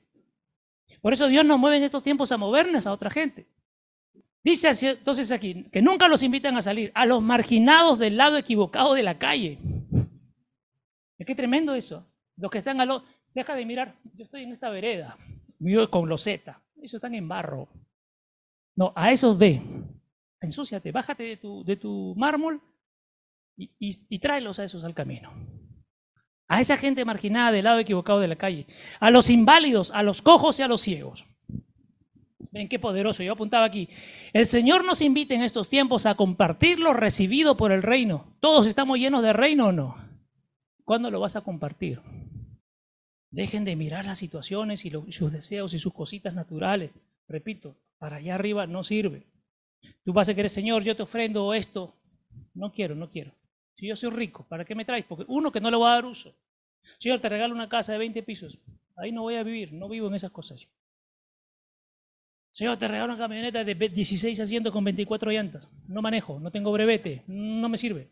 Por eso Dios nos mueve en estos tiempos a movernos a otra gente. Dice entonces aquí que nunca los invitan a salir, a los marginados del lado equivocado de la calle. Es que tremendo eso. Los que están a lo... Deja de mirar, yo estoy en esta vereda, vivo con loseta. Esos están en barro. No, a esos ve. Ensúciate, bájate de tu, de tu mármol y, y, tráelos a esos al camino. A esa gente marginada del lado equivocado de la calle. A los inválidos, a los cojos y a los ciegos. Ven qué poderoso. Yo apuntaba aquí. El Señor nos invita en estos tiempos a compartir lo recibido por el reino. ¿Todos estamos llenos de reino o no? ¿Cuándo lo vas a compartir? Dejen de mirar las situaciones y sus deseos y sus cositas naturales. Repito, para allá arriba no sirve. Tú vas a querer, Señor, yo te ofrendo esto. No quiero, no quiero. Si yo soy rico, ¿para qué me traes? Porque uno que no le va a dar uso. Señor, te regalo una casa de 20 pisos. Ahí no voy a vivir, no vivo en esas cosas. Señor, te regalo una camioneta de 16 asientos con 24 llantas. No manejo, no tengo brevete, no me sirve.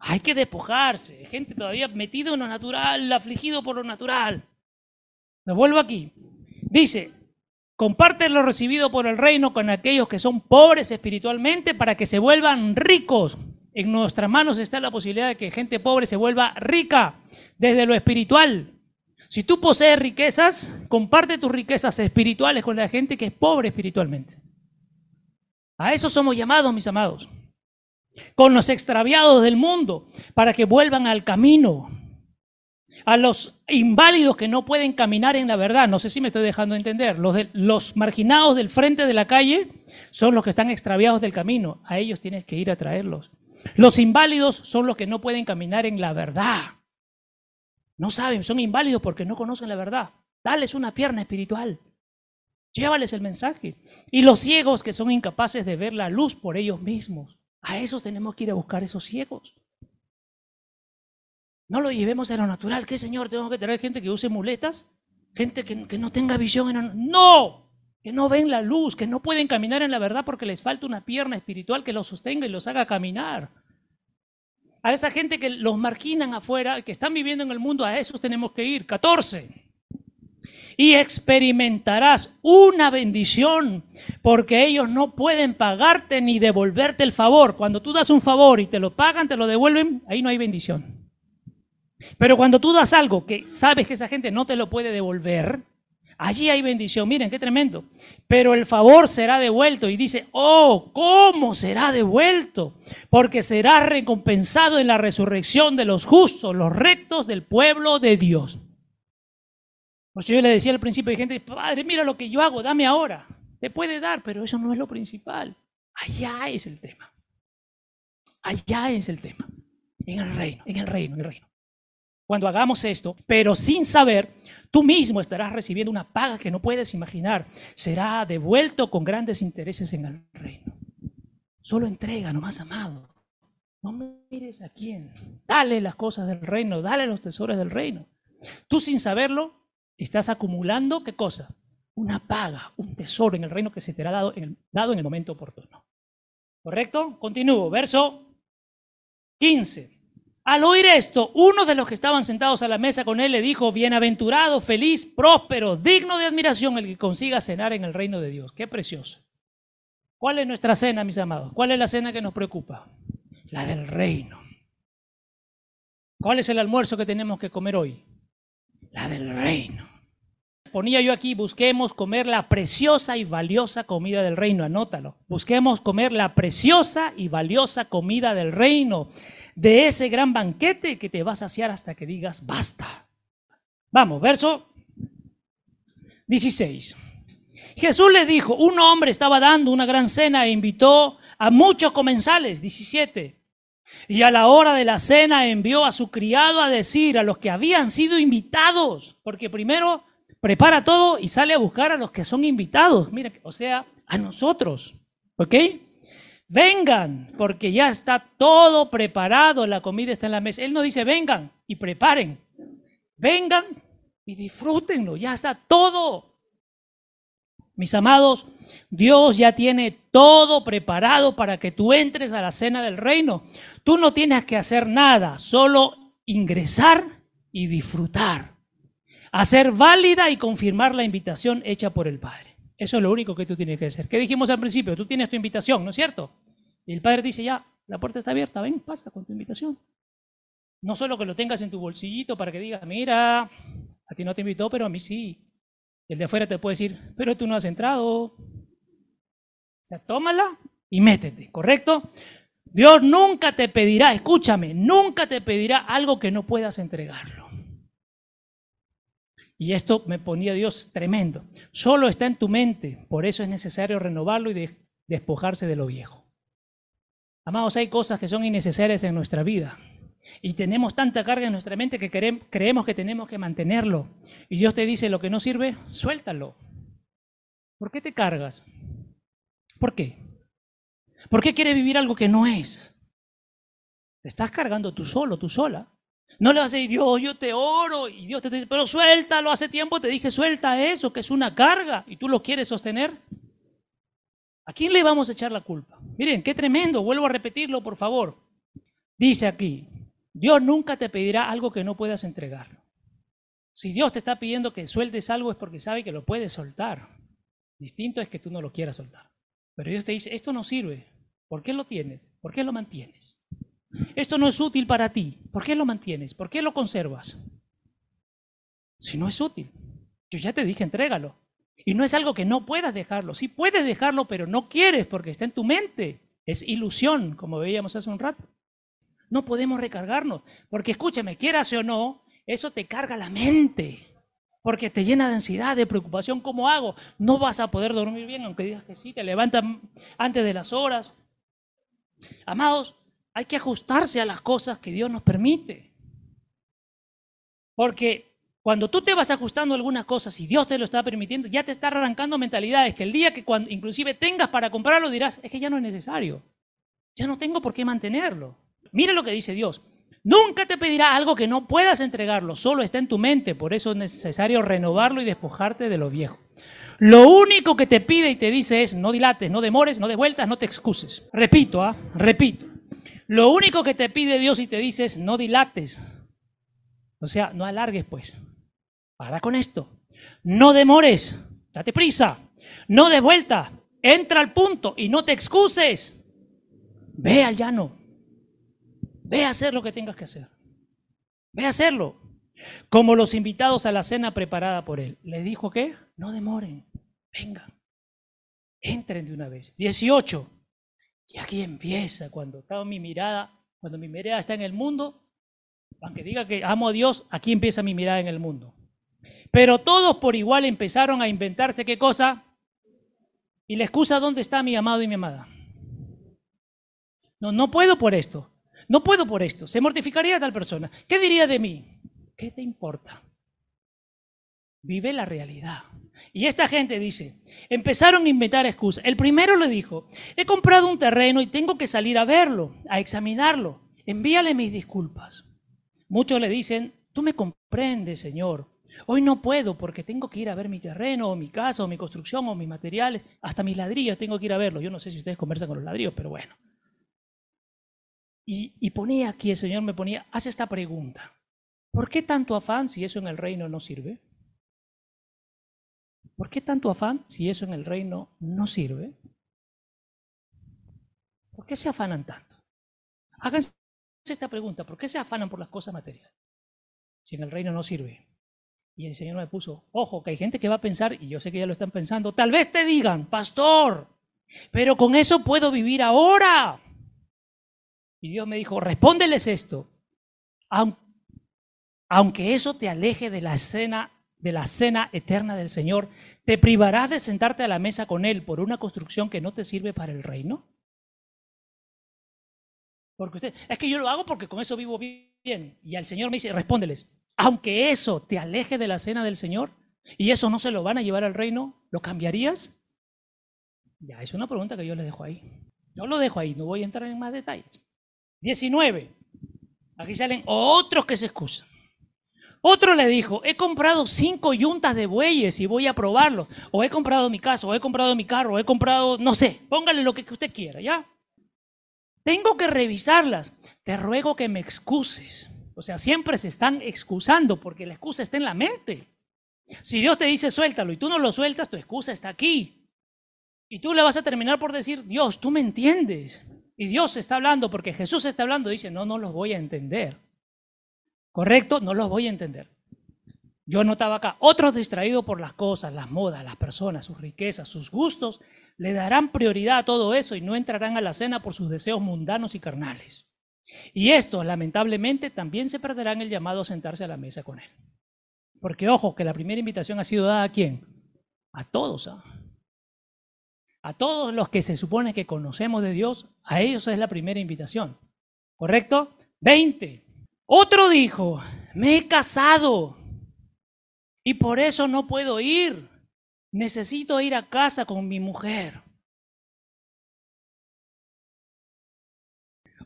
Hay que despojarse. Gente todavía metido en lo natural, afligido por lo natural. Me vuelvo aquí. Dice, comparte lo recibido por el reino con aquellos que son pobres espiritualmente para que se vuelvan ricos. En nuestras manos está la posibilidad de que gente pobre se vuelva rica desde lo espiritual. Si tú posees riquezas, comparte tus riquezas espirituales con la gente que es pobre espiritualmente. A eso somos llamados, mis amados con los extraviados del mundo para que vuelvan al camino. a los inválidos que no pueden caminar en la verdad. No sé si me estoy dejando entender. Los, marginados del frente de la calle son los que están extraviados del camino. A ellos tienes que ir a traerlos. Los inválidos son los que no pueden caminar en la verdad. No saben, son inválidos porque no conocen la verdad. Dales una pierna espiritual. Llévales el mensaje. Y los ciegos que son incapaces de ver la luz por ellos mismos. A esos tenemos que ir a buscar esos ciegos. No lo llevemos a lo natural. ¿Qué, Señor? Tengo que tener gente que use muletas, gente que, no tenga visión. En... No, que no ven la luz, que no pueden caminar en la verdad porque les falta una pierna espiritual que los sostenga y los haga caminar. A esa gente que los marquinan afuera, que están viviendo en el mundo, a esos tenemos que ir. 14 y experimentarás una bendición, porque ellos no pueden pagarte ni devolverte el favor. Cuando tú das un favor y te lo pagan, te lo devuelven, ahí no hay bendición. Pero cuando tú das algo que sabes que esa gente no te lo puede devolver, allí hay bendición. Miren, qué tremendo. Pero el favor será devuelto y dice, oh, ¿cómo será devuelto? Porque será recompensado en la resurrección de los justos, los rectos del pueblo de Dios. Pues yo le decía al principio, hay gente, padre, mira lo que yo hago, dame ahora. Te puede dar, pero eso no es lo principal. Allá es el tema. Allá es el tema. En el reino, en el reino, en el reino cuando hagamos esto, pero sin saber, tú mismo estarás recibiendo una paga que no puedes imaginar. Será devuelto con grandes intereses en el reino. Solo entrega, nomás amado. No mires a quién. Dale las cosas del reino, dale los tesoros del reino. Tú sin saberlo, estás acumulando, ¿qué cosa? Una paga, un tesoro en el reino que se te ha dado en el, dado en el momento oportuno. ¿Correcto? Continúo. Verso 15. Al oír esto, uno de los que estaban sentados a la mesa con él le dijo, bienaventurado, feliz, próspero, digno de admiración el que consiga cenar en el reino de Dios. Qué precioso. ¿Cuál es nuestra cena, mis amados? ¿Cuál es la cena que nos preocupa? La del reino. ¿Cuál es el almuerzo que tenemos que comer hoy? Del reino. Ponía yo aquí, busquemos comer la preciosa y valiosa comida del reino, anótalo. Busquemos comer la preciosa y valiosa comida del reino de ese gran banquete que te va a saciar hasta que digas basta. Vamos, verso 16. Jesús le dijo, un hombre estaba dando una gran cena e invitó a muchos comensales, 17. Y a la hora de la cena envió a su criado a decir a los que habían sido invitados, porque primero prepara todo y sale a buscar a los que son invitados, mira, o sea, a nosotros, ¿ok? vengan, porque ya está todo preparado, la comida está en la mesa. Él no dice vengan y preparen, vengan y disfrútenlo, ya está todo. Mis amados, Dios ya tiene todo preparado para que tú entres a la cena del reino. Tú no tienes que hacer nada, solo ingresar y disfrutar. Hacer válida y confirmar la invitación hecha por el Padre. Eso es lo único que tú tienes que hacer. ¿Qué dijimos al principio? Tú tienes tu invitación, ¿no es cierto? Y el padre dice, ya, la puerta está abierta, ven, pasa con tu invitación. No solo que lo tengas en tu bolsillito para que digas, mira, a ti no te invitó, pero a mí sí. El de afuera te puede decir, pero tú no has entrado. O sea, tómala y métete, ¿correcto? Dios nunca te pedirá, escúchame, nunca te pedirá algo que no puedas entregarlo. Y esto me ponía Dios tremendo. Solo está en tu mente, por eso es necesario renovarlo y despojarse de lo viejo. Amados, hay cosas que son innecesarias en nuestra vida. Y tenemos tanta carga en nuestra mente que creemos que tenemos que mantenerlo. Y Dios te dice, lo que no sirve, suéltalo. ¿Por qué te cargas? ¿Por qué? ¿Por qué quieres vivir algo que no es? Te estás cargando tú solo, tú sola. No le vas a decir, Dios, yo te oro. Y Dios te dice, pero suéltalo. Hace tiempo te dije, suelta eso, que es una carga. Y tú lo quieres sostener. ¿A quién le vamos a echar la culpa? Miren, qué tremendo. Vuelvo a repetirlo, por favor. Dice aquí, Dios nunca te pedirá algo que no puedas entregar. Si Dios te está pidiendo que sueltes algo es porque sabe que lo puedes soltar. Distinto es que tú no lo quieras soltar. Pero Dios te dice, esto no sirve. ¿Por qué lo tienes? ¿Por qué lo mantienes? Esto no es útil para ti. ¿Por qué lo mantienes? ¿Por qué lo conservas? Si no es útil. Yo ya te dije, entrégalo. Y no es algo que no puedas dejarlo. Sí puedes dejarlo, pero no quieres porque está en tu mente. Es ilusión, como veíamos hace un rato. No podemos recargarnos. Porque escúchame, quieras o no, eso te carga la mente. Porque te llena de ansiedad, de preocupación. ¿Cómo hago? No vas a poder dormir bien, aunque digas que sí, te levantas antes de las horas. Amados, hay que ajustarse a las cosas que Dios nos permite. Porque cuando tú te vas ajustando a algunas cosas y Dios te lo está permitiendo, ya te está arrancando mentalidades que el día que inclusive tengas para comprarlo dirás, es que ya no es necesario. Ya no tengo por qué mantenerlo. Mira lo que dice Dios. Nunca te pedirá algo que no puedas entregarlo, solo está en tu mente, por eso es necesario renovarlo y despojarte de lo viejo. Lo único que te pide y te dice es, no dilates, no demores, no de vueltas, no te excuses. Repito, ¿ah? repito. Lo único que te pide Dios y te dice es, no dilates. O sea, no alargues pues. Para con esto. No demores, date prisa. No de vuelta, entra al punto y no te excuses. Ve al llano. Ve a hacer lo que tengas que hacer. Ve a hacerlo. Como los invitados a la cena preparada por él. Le dijo que no demoren, vengan, entren de una vez. 18. Y aquí empieza cuando está mi mirada, cuando mi mirada está en el mundo, aunque diga que amo a Dios, aquí empieza mi mirada en el mundo. Pero todos por igual empezaron a inventarse qué cosa. Y la excusa, ¿dónde está mi amado y mi amada? No, no puedo por esto. No puedo por esto. Se mortificaría tal persona. ¿Qué diría de mí? ¿Qué te importa? Vive la realidad. Y esta gente dice, empezaron a inventar excusas. El primero le dijo, he comprado un terreno y tengo que salir a verlo, a examinarlo. Envíale mis disculpas. Muchos le dicen, tú me comprendes, Señor. Hoy no puedo porque tengo que ir a ver mi terreno, o mi casa, o mi construcción, o mis materiales, hasta mis ladrillos tengo que ir a verlo. Yo no sé si ustedes conversan con los ladrillos, pero bueno. Y, ponía aquí, el Señor me ponía, haz esta pregunta. ¿Por qué tanto afán si eso en el reino no sirve? ¿Por qué tanto afán si eso en el reino no sirve? ¿Por qué se afanan tanto? Háganse esta pregunta, ¿por qué se afanan por las cosas materiales? Si en el reino no sirve. Y el Señor me puso, ojo, que hay gente que va a pensar, y yo sé que ya lo están pensando, tal vez te digan, pastor, pero con eso puedo vivir ahora. Y Dios me dijo, respóndeles esto. Aunque eso te aleje de la cena, de la cena eterna del Señor, ¿te privarás de sentarte a la mesa con Él por una construcción que no te sirve para el reino? Porque usted, es que yo lo hago porque con eso vivo bien. Y al Señor me dice, respóndeles, aunque eso te aleje de la cena del Señor y eso no se lo van a llevar al reino, ¿lo cambiarías? Ya, es una pregunta que yo les dejo ahí. Yo lo dejo ahí, no voy a entrar en más detalles. 19. Aquí salen otros que se excusan. Otro le dijo, he comprado cinco yuntas de bueyes y voy a probarlo. O he comprado mi casa, o he comprado mi carro, o he comprado, no sé, póngale lo que usted quiera, ¿ya? Tengo que revisarlas. Te ruego que me excuses. O sea, siempre se están excusando porque la excusa está en la mente. Si Dios te dice suéltalo y tú no lo sueltas, tu excusa está aquí. Y tú le vas a terminar por decir, Dios, tú me entiendes. Y Dios está hablando porque Jesús está hablando, dice, no, no los voy a entender. ¿Correcto? No los voy a entender. Yo notaba acá, otros distraídos por las cosas, las modas, las personas, sus riquezas, sus gustos, le darán prioridad a todo eso y no entrarán a la cena por sus deseos mundanos y carnales. Y estos, lamentablemente, también se perderán el llamado a sentarse a la mesa con él. Porque ojo, que la primera invitación ha sido dada a quién? A todos. ¿ah? A todos los que se supone que conocemos de Dios, a ellos es la primera invitación. ¿Correcto? 20. Otro dijo, me he casado y por eso no puedo ir. Necesito ir a casa con mi mujer.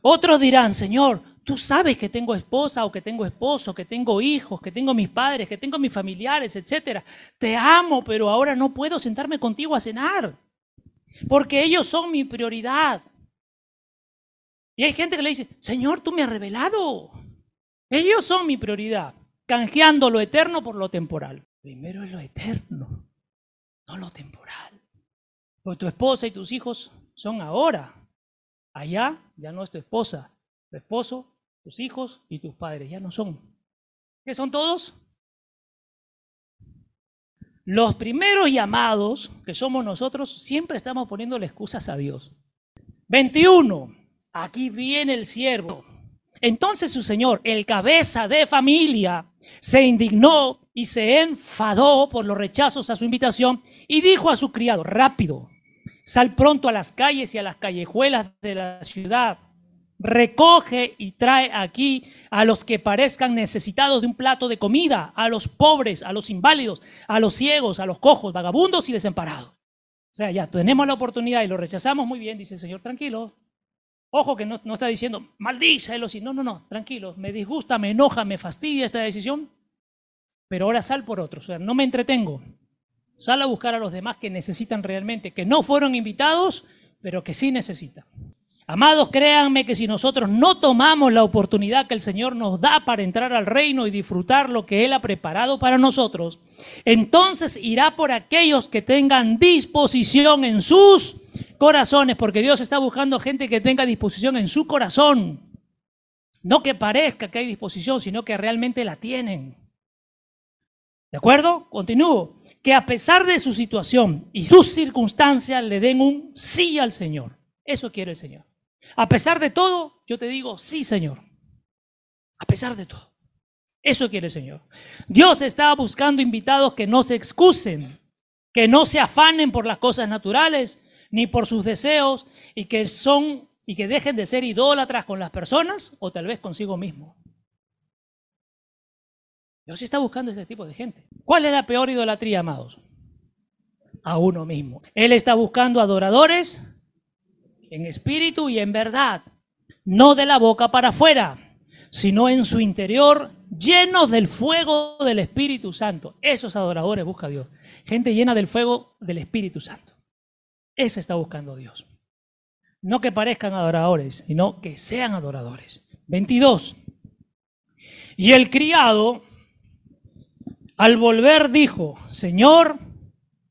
Otros dirán, Señor, tú sabes que tengo esposa o que tengo esposo, que tengo hijos, que tengo mis padres, que tengo mis familiares, etc. Te amo, pero ahora no puedo sentarme contigo a cenar porque ellos son mi prioridad. Y hay gente que le dice, Señor, tú me has revelado. Ellos son mi prioridad, canjeando lo eterno por lo temporal. Primero es lo eterno, no lo temporal. Porque tu esposa y tus hijos son ahora. Allá ya no es tu esposa, tu esposo, tus hijos y tus padres, ya no son. ¿Qué son todos? Los primeros llamados, que somos nosotros, siempre estamos poniéndole excusas a Dios. 21. Aquí viene el siervo. Entonces su señor, el cabeza de familia, se indignó y se enfadó por los rechazos a su invitación y dijo a su criado, rápido, sal pronto a las calles y a las callejuelas de la ciudad, recoge y trae aquí a los que parezcan necesitados de un plato de comida, a los pobres, a los inválidos, a los ciegos, a los cojos, vagabundos y desamparados. O sea, ya tenemos la oportunidad y lo rechazamos muy bien, dice el Señor, tranquilo. Ojo que no, está diciendo, maldícelo, no, no, no, tranquilo, me disgusta, me enoja, me fastidia esta decisión, pero ahora sal por otro, o sea, no me entretengo. Sal a buscar a los demás que necesitan realmente, que no fueron invitados, pero que sí necesitan. Amados, créanme que si nosotros no tomamos la oportunidad que el Señor nos da para entrar al reino y disfrutar lo que Él ha preparado para nosotros, entonces irá por aquellos que tengan disposición en sus corazones, porque Dios está buscando gente que tenga disposición en su corazón. No que parezca que hay disposición, sino que realmente la tienen. ¿De acuerdo? Continúo. Que a pesar de su situación y sus circunstancias le den un sí al Señor. Eso quiere el Señor. A pesar de todo, yo te digo, sí, Señor. A pesar de todo. Eso quiere el Señor. Dios está buscando invitados que no se excusen, que no se afanen por las cosas naturales, ni por sus deseos, y que son y que dejen de ser idólatras con las personas o tal vez consigo mismo. Dios está buscando ese tipo de gente. ¿Cuál es la peor idolatría, amados? A uno mismo. Él está buscando adoradores en espíritu y en verdad, no de la boca para afuera, sino en su interior, llenos del fuego del Espíritu Santo. Esos adoradores busca Dios. Gente llena del fuego del Espíritu Santo. Ese está buscando Dios. No que parezcan adoradores, sino que sean adoradores. 22. Y el criado, al volver, dijo, Señor,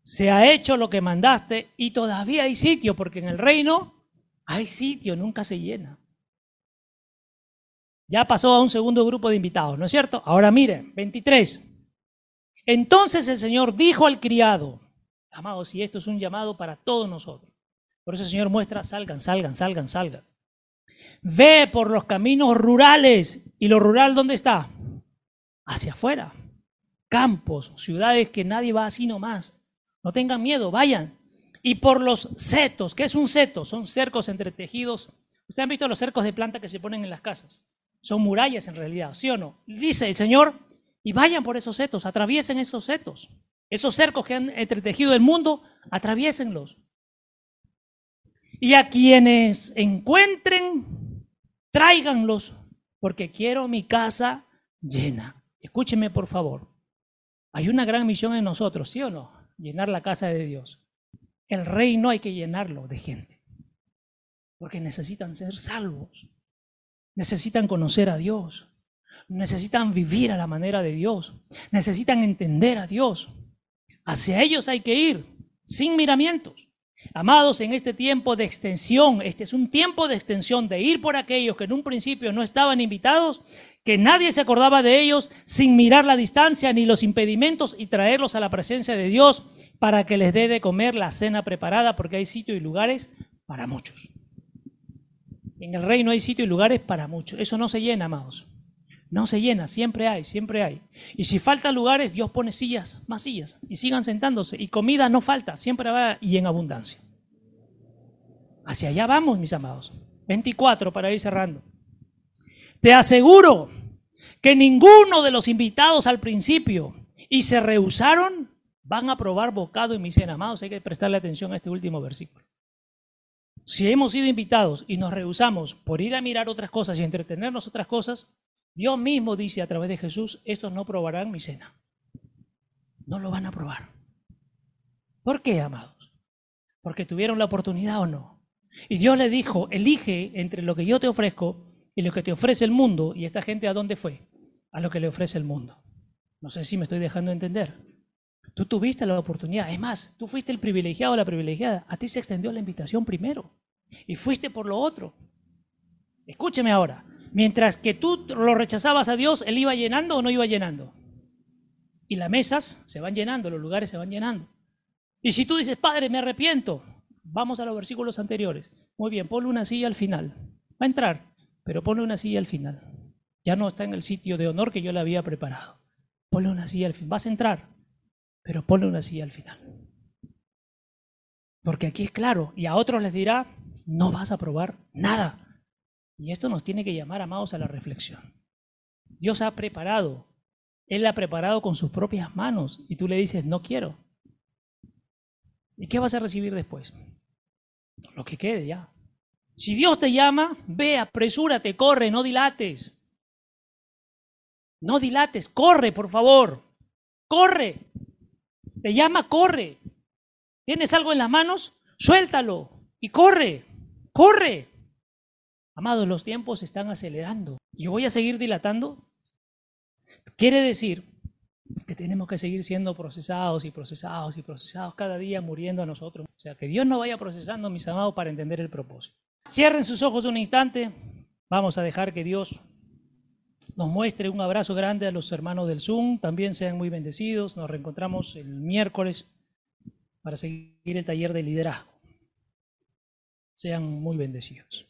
se ha hecho lo que mandaste y todavía hay sitio, porque en el reino hay sitio, nunca se llena. Ya pasó a un segundo grupo de invitados, ¿no es cierto? Ahora miren, 23. Entonces el Señor dijo al criado, amados, y esto es un llamado para todos nosotros. Por eso el Señor muestra, salgan, salgan, salgan, salgan. Ve por los caminos rurales. ¿Y lo rural dónde está? Hacia afuera. Campos, ciudades que nadie va así nomás. No tengan miedo, vayan y por los setos. ¿Qué es un seto? Son cercos entretejidos. Ustedes han visto los cercos de planta que se ponen en las casas. Son murallas en realidad, ¿sí o no? Dice el Señor, y vayan por esos setos, atraviesen esos setos. Esos cercos que han entretejido el mundo, atraviésenlos. Y a quienes encuentren, tráiganlos, porque quiero mi casa llena. Escúchenme, por favor. Hay una gran misión en nosotros, ¿sí o no? Llenar la casa de Dios. El reino hay que llenarlo de gente, porque necesitan ser salvos, necesitan conocer a Dios, necesitan vivir a la manera de Dios, necesitan entender a Dios. Hacia ellos hay que ir, sin miramientos. Amados, en este tiempo de extensión, este es un tiempo de extensión, de ir por aquellos que en un principio no estaban invitados, que nadie se acordaba de ellos, sin mirar la distancia ni los impedimentos y traerlos a la presencia de Dios para que les dé de comer la cena preparada, porque hay sitio y lugares para muchos. En el reino hay sitio y lugares para muchos. Eso no se llena, amados. No se llena, siempre hay, siempre hay. Y si faltan lugares, Dios pone sillas, más sillas, y sigan sentándose. Y comida no falta, siempre va y en abundancia. Hacia allá vamos, mis amados. 24 para ir cerrando. Te aseguro que ninguno de los invitados al principio y se rehusaron van a probar bocado en mi cena. Amados, hay que prestarle atención a este último versículo. Si hemos sido invitados y nos rehusamos por ir a mirar otras cosas y entretenernos otras cosas, Dios mismo dice a través de Jesús, estos no probarán mi cena. No lo van a probar. ¿Por qué, amados? Porque tuvieron la oportunidad o no. Y Dios le dijo, elige entre lo que yo te ofrezco y lo que te ofrece el mundo. ¿Y esta gente a dónde fue? A lo que le ofrece el mundo. No sé si me estoy dejando entender. Tú tuviste la oportunidad. Es más, tú fuiste el privilegiado o la privilegiada. A ti se extendió la invitación primero. Y fuiste por lo otro. Escúcheme ahora. Mientras que tú lo rechazabas a Dios, Él iba llenando o no iba llenando. Y las mesas se van llenando, los lugares se van llenando. Y si tú dices, Padre, me arrepiento, vamos a los versículos anteriores. Muy bien, ponle una silla al final. Va a entrar. pero ponle una silla al final. Ya no está en el sitio de honor que yo le había preparado. Ponle una silla al final. Vas a entrar, pero ponle una silla al final. Porque aquí es claro, y a otros les dirá, no vas a probar nada. Y esto nos tiene que llamar, amados, a la reflexión. Dios ha preparado, Él ha preparado con sus propias manos, y tú le dices, no quiero. ¿Y qué vas a recibir después? Lo que quede ya. Si Dios te llama, ve, apresúrate, corre, no dilates. No dilates, corre, por favor. Corre. Te llama, corre. ¿Tienes algo en las manos? Suéltalo y corre, corre. Amados, los tiempos se están acelerando. ¿Y voy a seguir dilatando? Quiere decir que tenemos que seguir siendo procesados y procesados y procesados cada día muriendo a nosotros. O sea, que Dios no vaya procesando, mis amados, para entender el propósito. Cierren sus ojos un instante. Vamos a dejar que Dios nos muestre un abrazo grande a los hermanos del Zoom. También sean muy bendecidos. Nos reencontramos el miércoles para seguir el taller de liderazgo. Sean muy bendecidos.